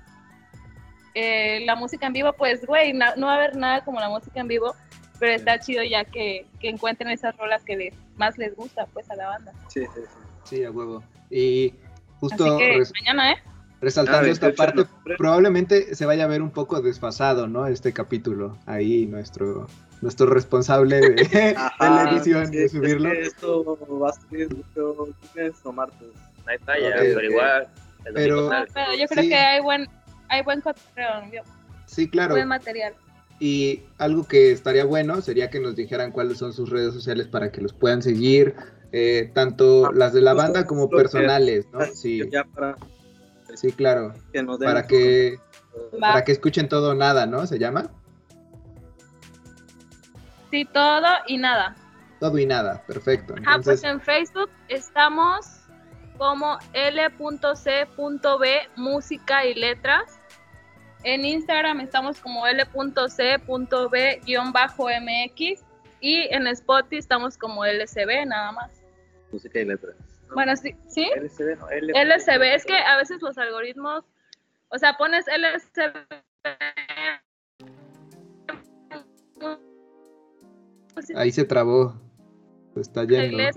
eh, la música en vivo, pues, güey, na- no va a haber nada como la música en vivo, pero está chido ya que, que encuentren esas rolas que les, más les gusta, pues, a la banda. Sí, sí, sí. Sí, a huevo. Y justo Así que res- mañana, ¿eh? resaltando Ah, esta 28 de parte, probablemente se vaya a ver un poco desfasado, ¿no? Este capítulo. Ahí nuestro, nuestro responsable de, de la Ajá, edición Sí, de es subirlo. que esto va a salir creo, lunes o martes. No hay falla, pero igual. Pero- No, yo creo Sí. que hay buen, hay buen ¿no? Sí, claro. buen material. Y algo que estaría bueno sería que nos dijeran cuáles son sus redes sociales para que los puedan seguir, eh, tanto las de la banda como personales, ¿no? Sí, Ya para sí, claro. que nos den Para que, para que escuchen todo o nada, ¿no? ¿Se llama? Sí, todo y nada. Todo y nada, perfecto. Ah, pues en Facebook estamos como L.C.B música y letras. En Instagram estamos como L.C.B-MX y en Spotify estamos como LCB nada más. música y letras. Bueno, sí, ¿sí? LCD, no, L- LCB, es que a veces los algoritmos, o sea, pones LCB ahí se trabó. Está lleno. inglés,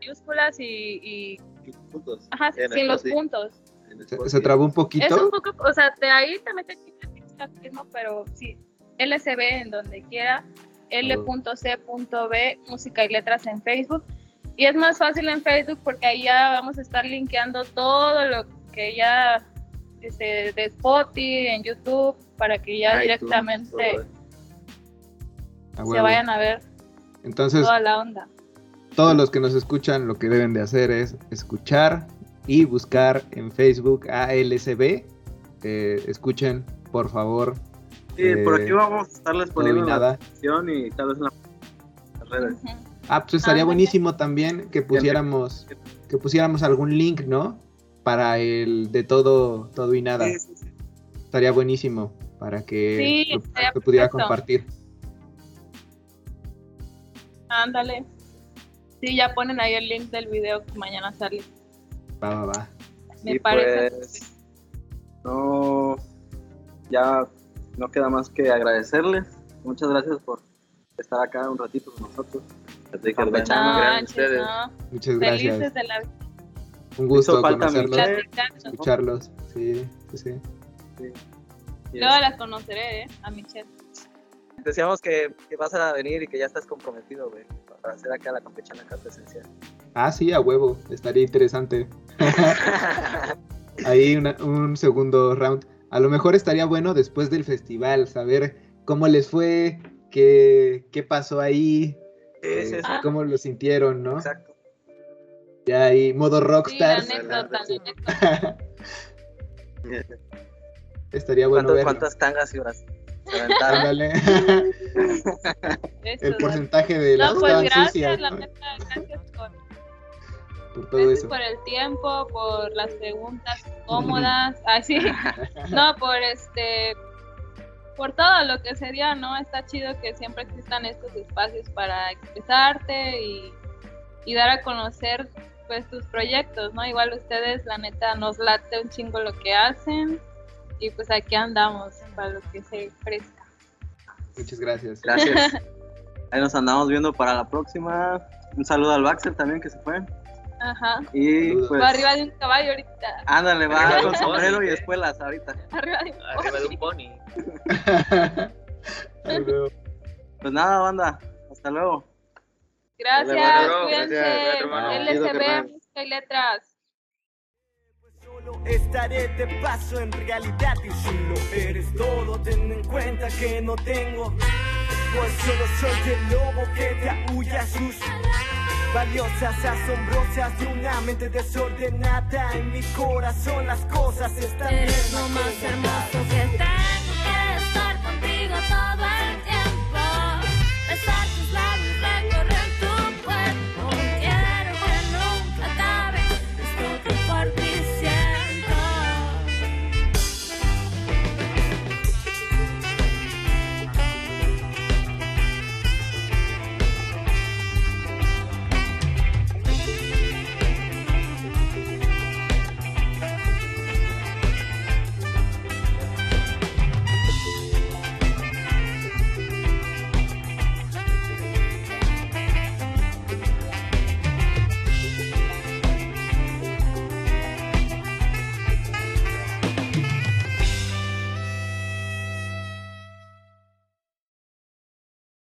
mayúsculas y, y- Puntos. ajá, sin los puntos. En Se, trabó un Es poquito. un poco, o sea, de ahí te metes en mismo, pero sí, LCB en donde quiera, L.C.B, música y letras en Facebook. Y es más fácil en Facebook porque ahí ya vamos a estar linkeando todo lo que ya este, de Spotify, en YouTube, para que ya iTunes, directamente. A se vayan a ver Entonces, toda la onda. todos los que nos escuchan lo que deben de hacer es escuchar y buscar en Facebook a LSB. Eh, escuchen, por favor. Sí, por eh, aquí vamos a estarles todo y poniendo la nada. descripción y tal vez en la- las redes. Ah, pues estaría Ah, buenísimo también que pusiéramos que pusiéramos algún link, ¿no? Para el de todo todo y nada. Sí, sí, sí. Estaría buenísimo para que lo pudiera perfecto. compartir. Ándale. Sí, ya ponen ahí el link del video que mañana sale. Va, va, va. Me Y parece. pues, no, ya no queda más que agradecerles. Muchas gracias por estar acá un ratito con nosotros. Así que Campechano. No, gracias a manches, ustedes. no. Muchas Felices gracias. de la vida Un gusto conocerlos, escucharlos. Sí, sí, sí. Y Luego la conoceré, ¿eh? A Michelle. Decíamos que, que vas a venir y que ya estás comprometido, güey, para hacer acá la campechana acá presencial. Ah, sí, a huevo. Estaría interesante. Ahí una- un segundo round. A lo mejor estaría bueno después del festival saber cómo les fue, qué, qué pasó ahí, eh, cómo lo sintieron, ¿no? Exacto. Ya ahí, modo Sí, anécdota. estaría bueno ¿Cuántas, ver. cuántas tangas? Ándale. Eso, El porcentaje de las pues estaban gracias, sucias, la gracias por, Por todo gracias eso. por el tiempo, por las preguntas cómodas, así, no, por este, por todo lo que se dio, ¿no? Está chido que siempre existan estos espacios para expresarte y, y dar a conocer pues tus proyectos, ¿no? Igual ustedes, la neta, nos late un chingo lo que hacen y pues aquí andamos para lo que se ofrezca. Muchas gracias. Gracias. Ahí nos andamos viendo para la próxima. Un saludo al Baxter también que se fue. Ajá. Y pues. Va arriba de un caballo ahorita. Ándale, va Arriba con sombrero pony, y ¿eh? espuelas ahorita. Arriba de un Arriba de un pony. Pues nada, banda. Hasta luego. Gracias, cuídense. Carnal. música y letras. Solo estaré de paso en realidad y si lo eres todo ten en cuenta que no tengo pues solo soy el lobo que te aúlla sus valiosas asombrosas de una mente desordenada. En mi corazón las cosas están Eres bien lo más hermoso que tengo que estar contigo todo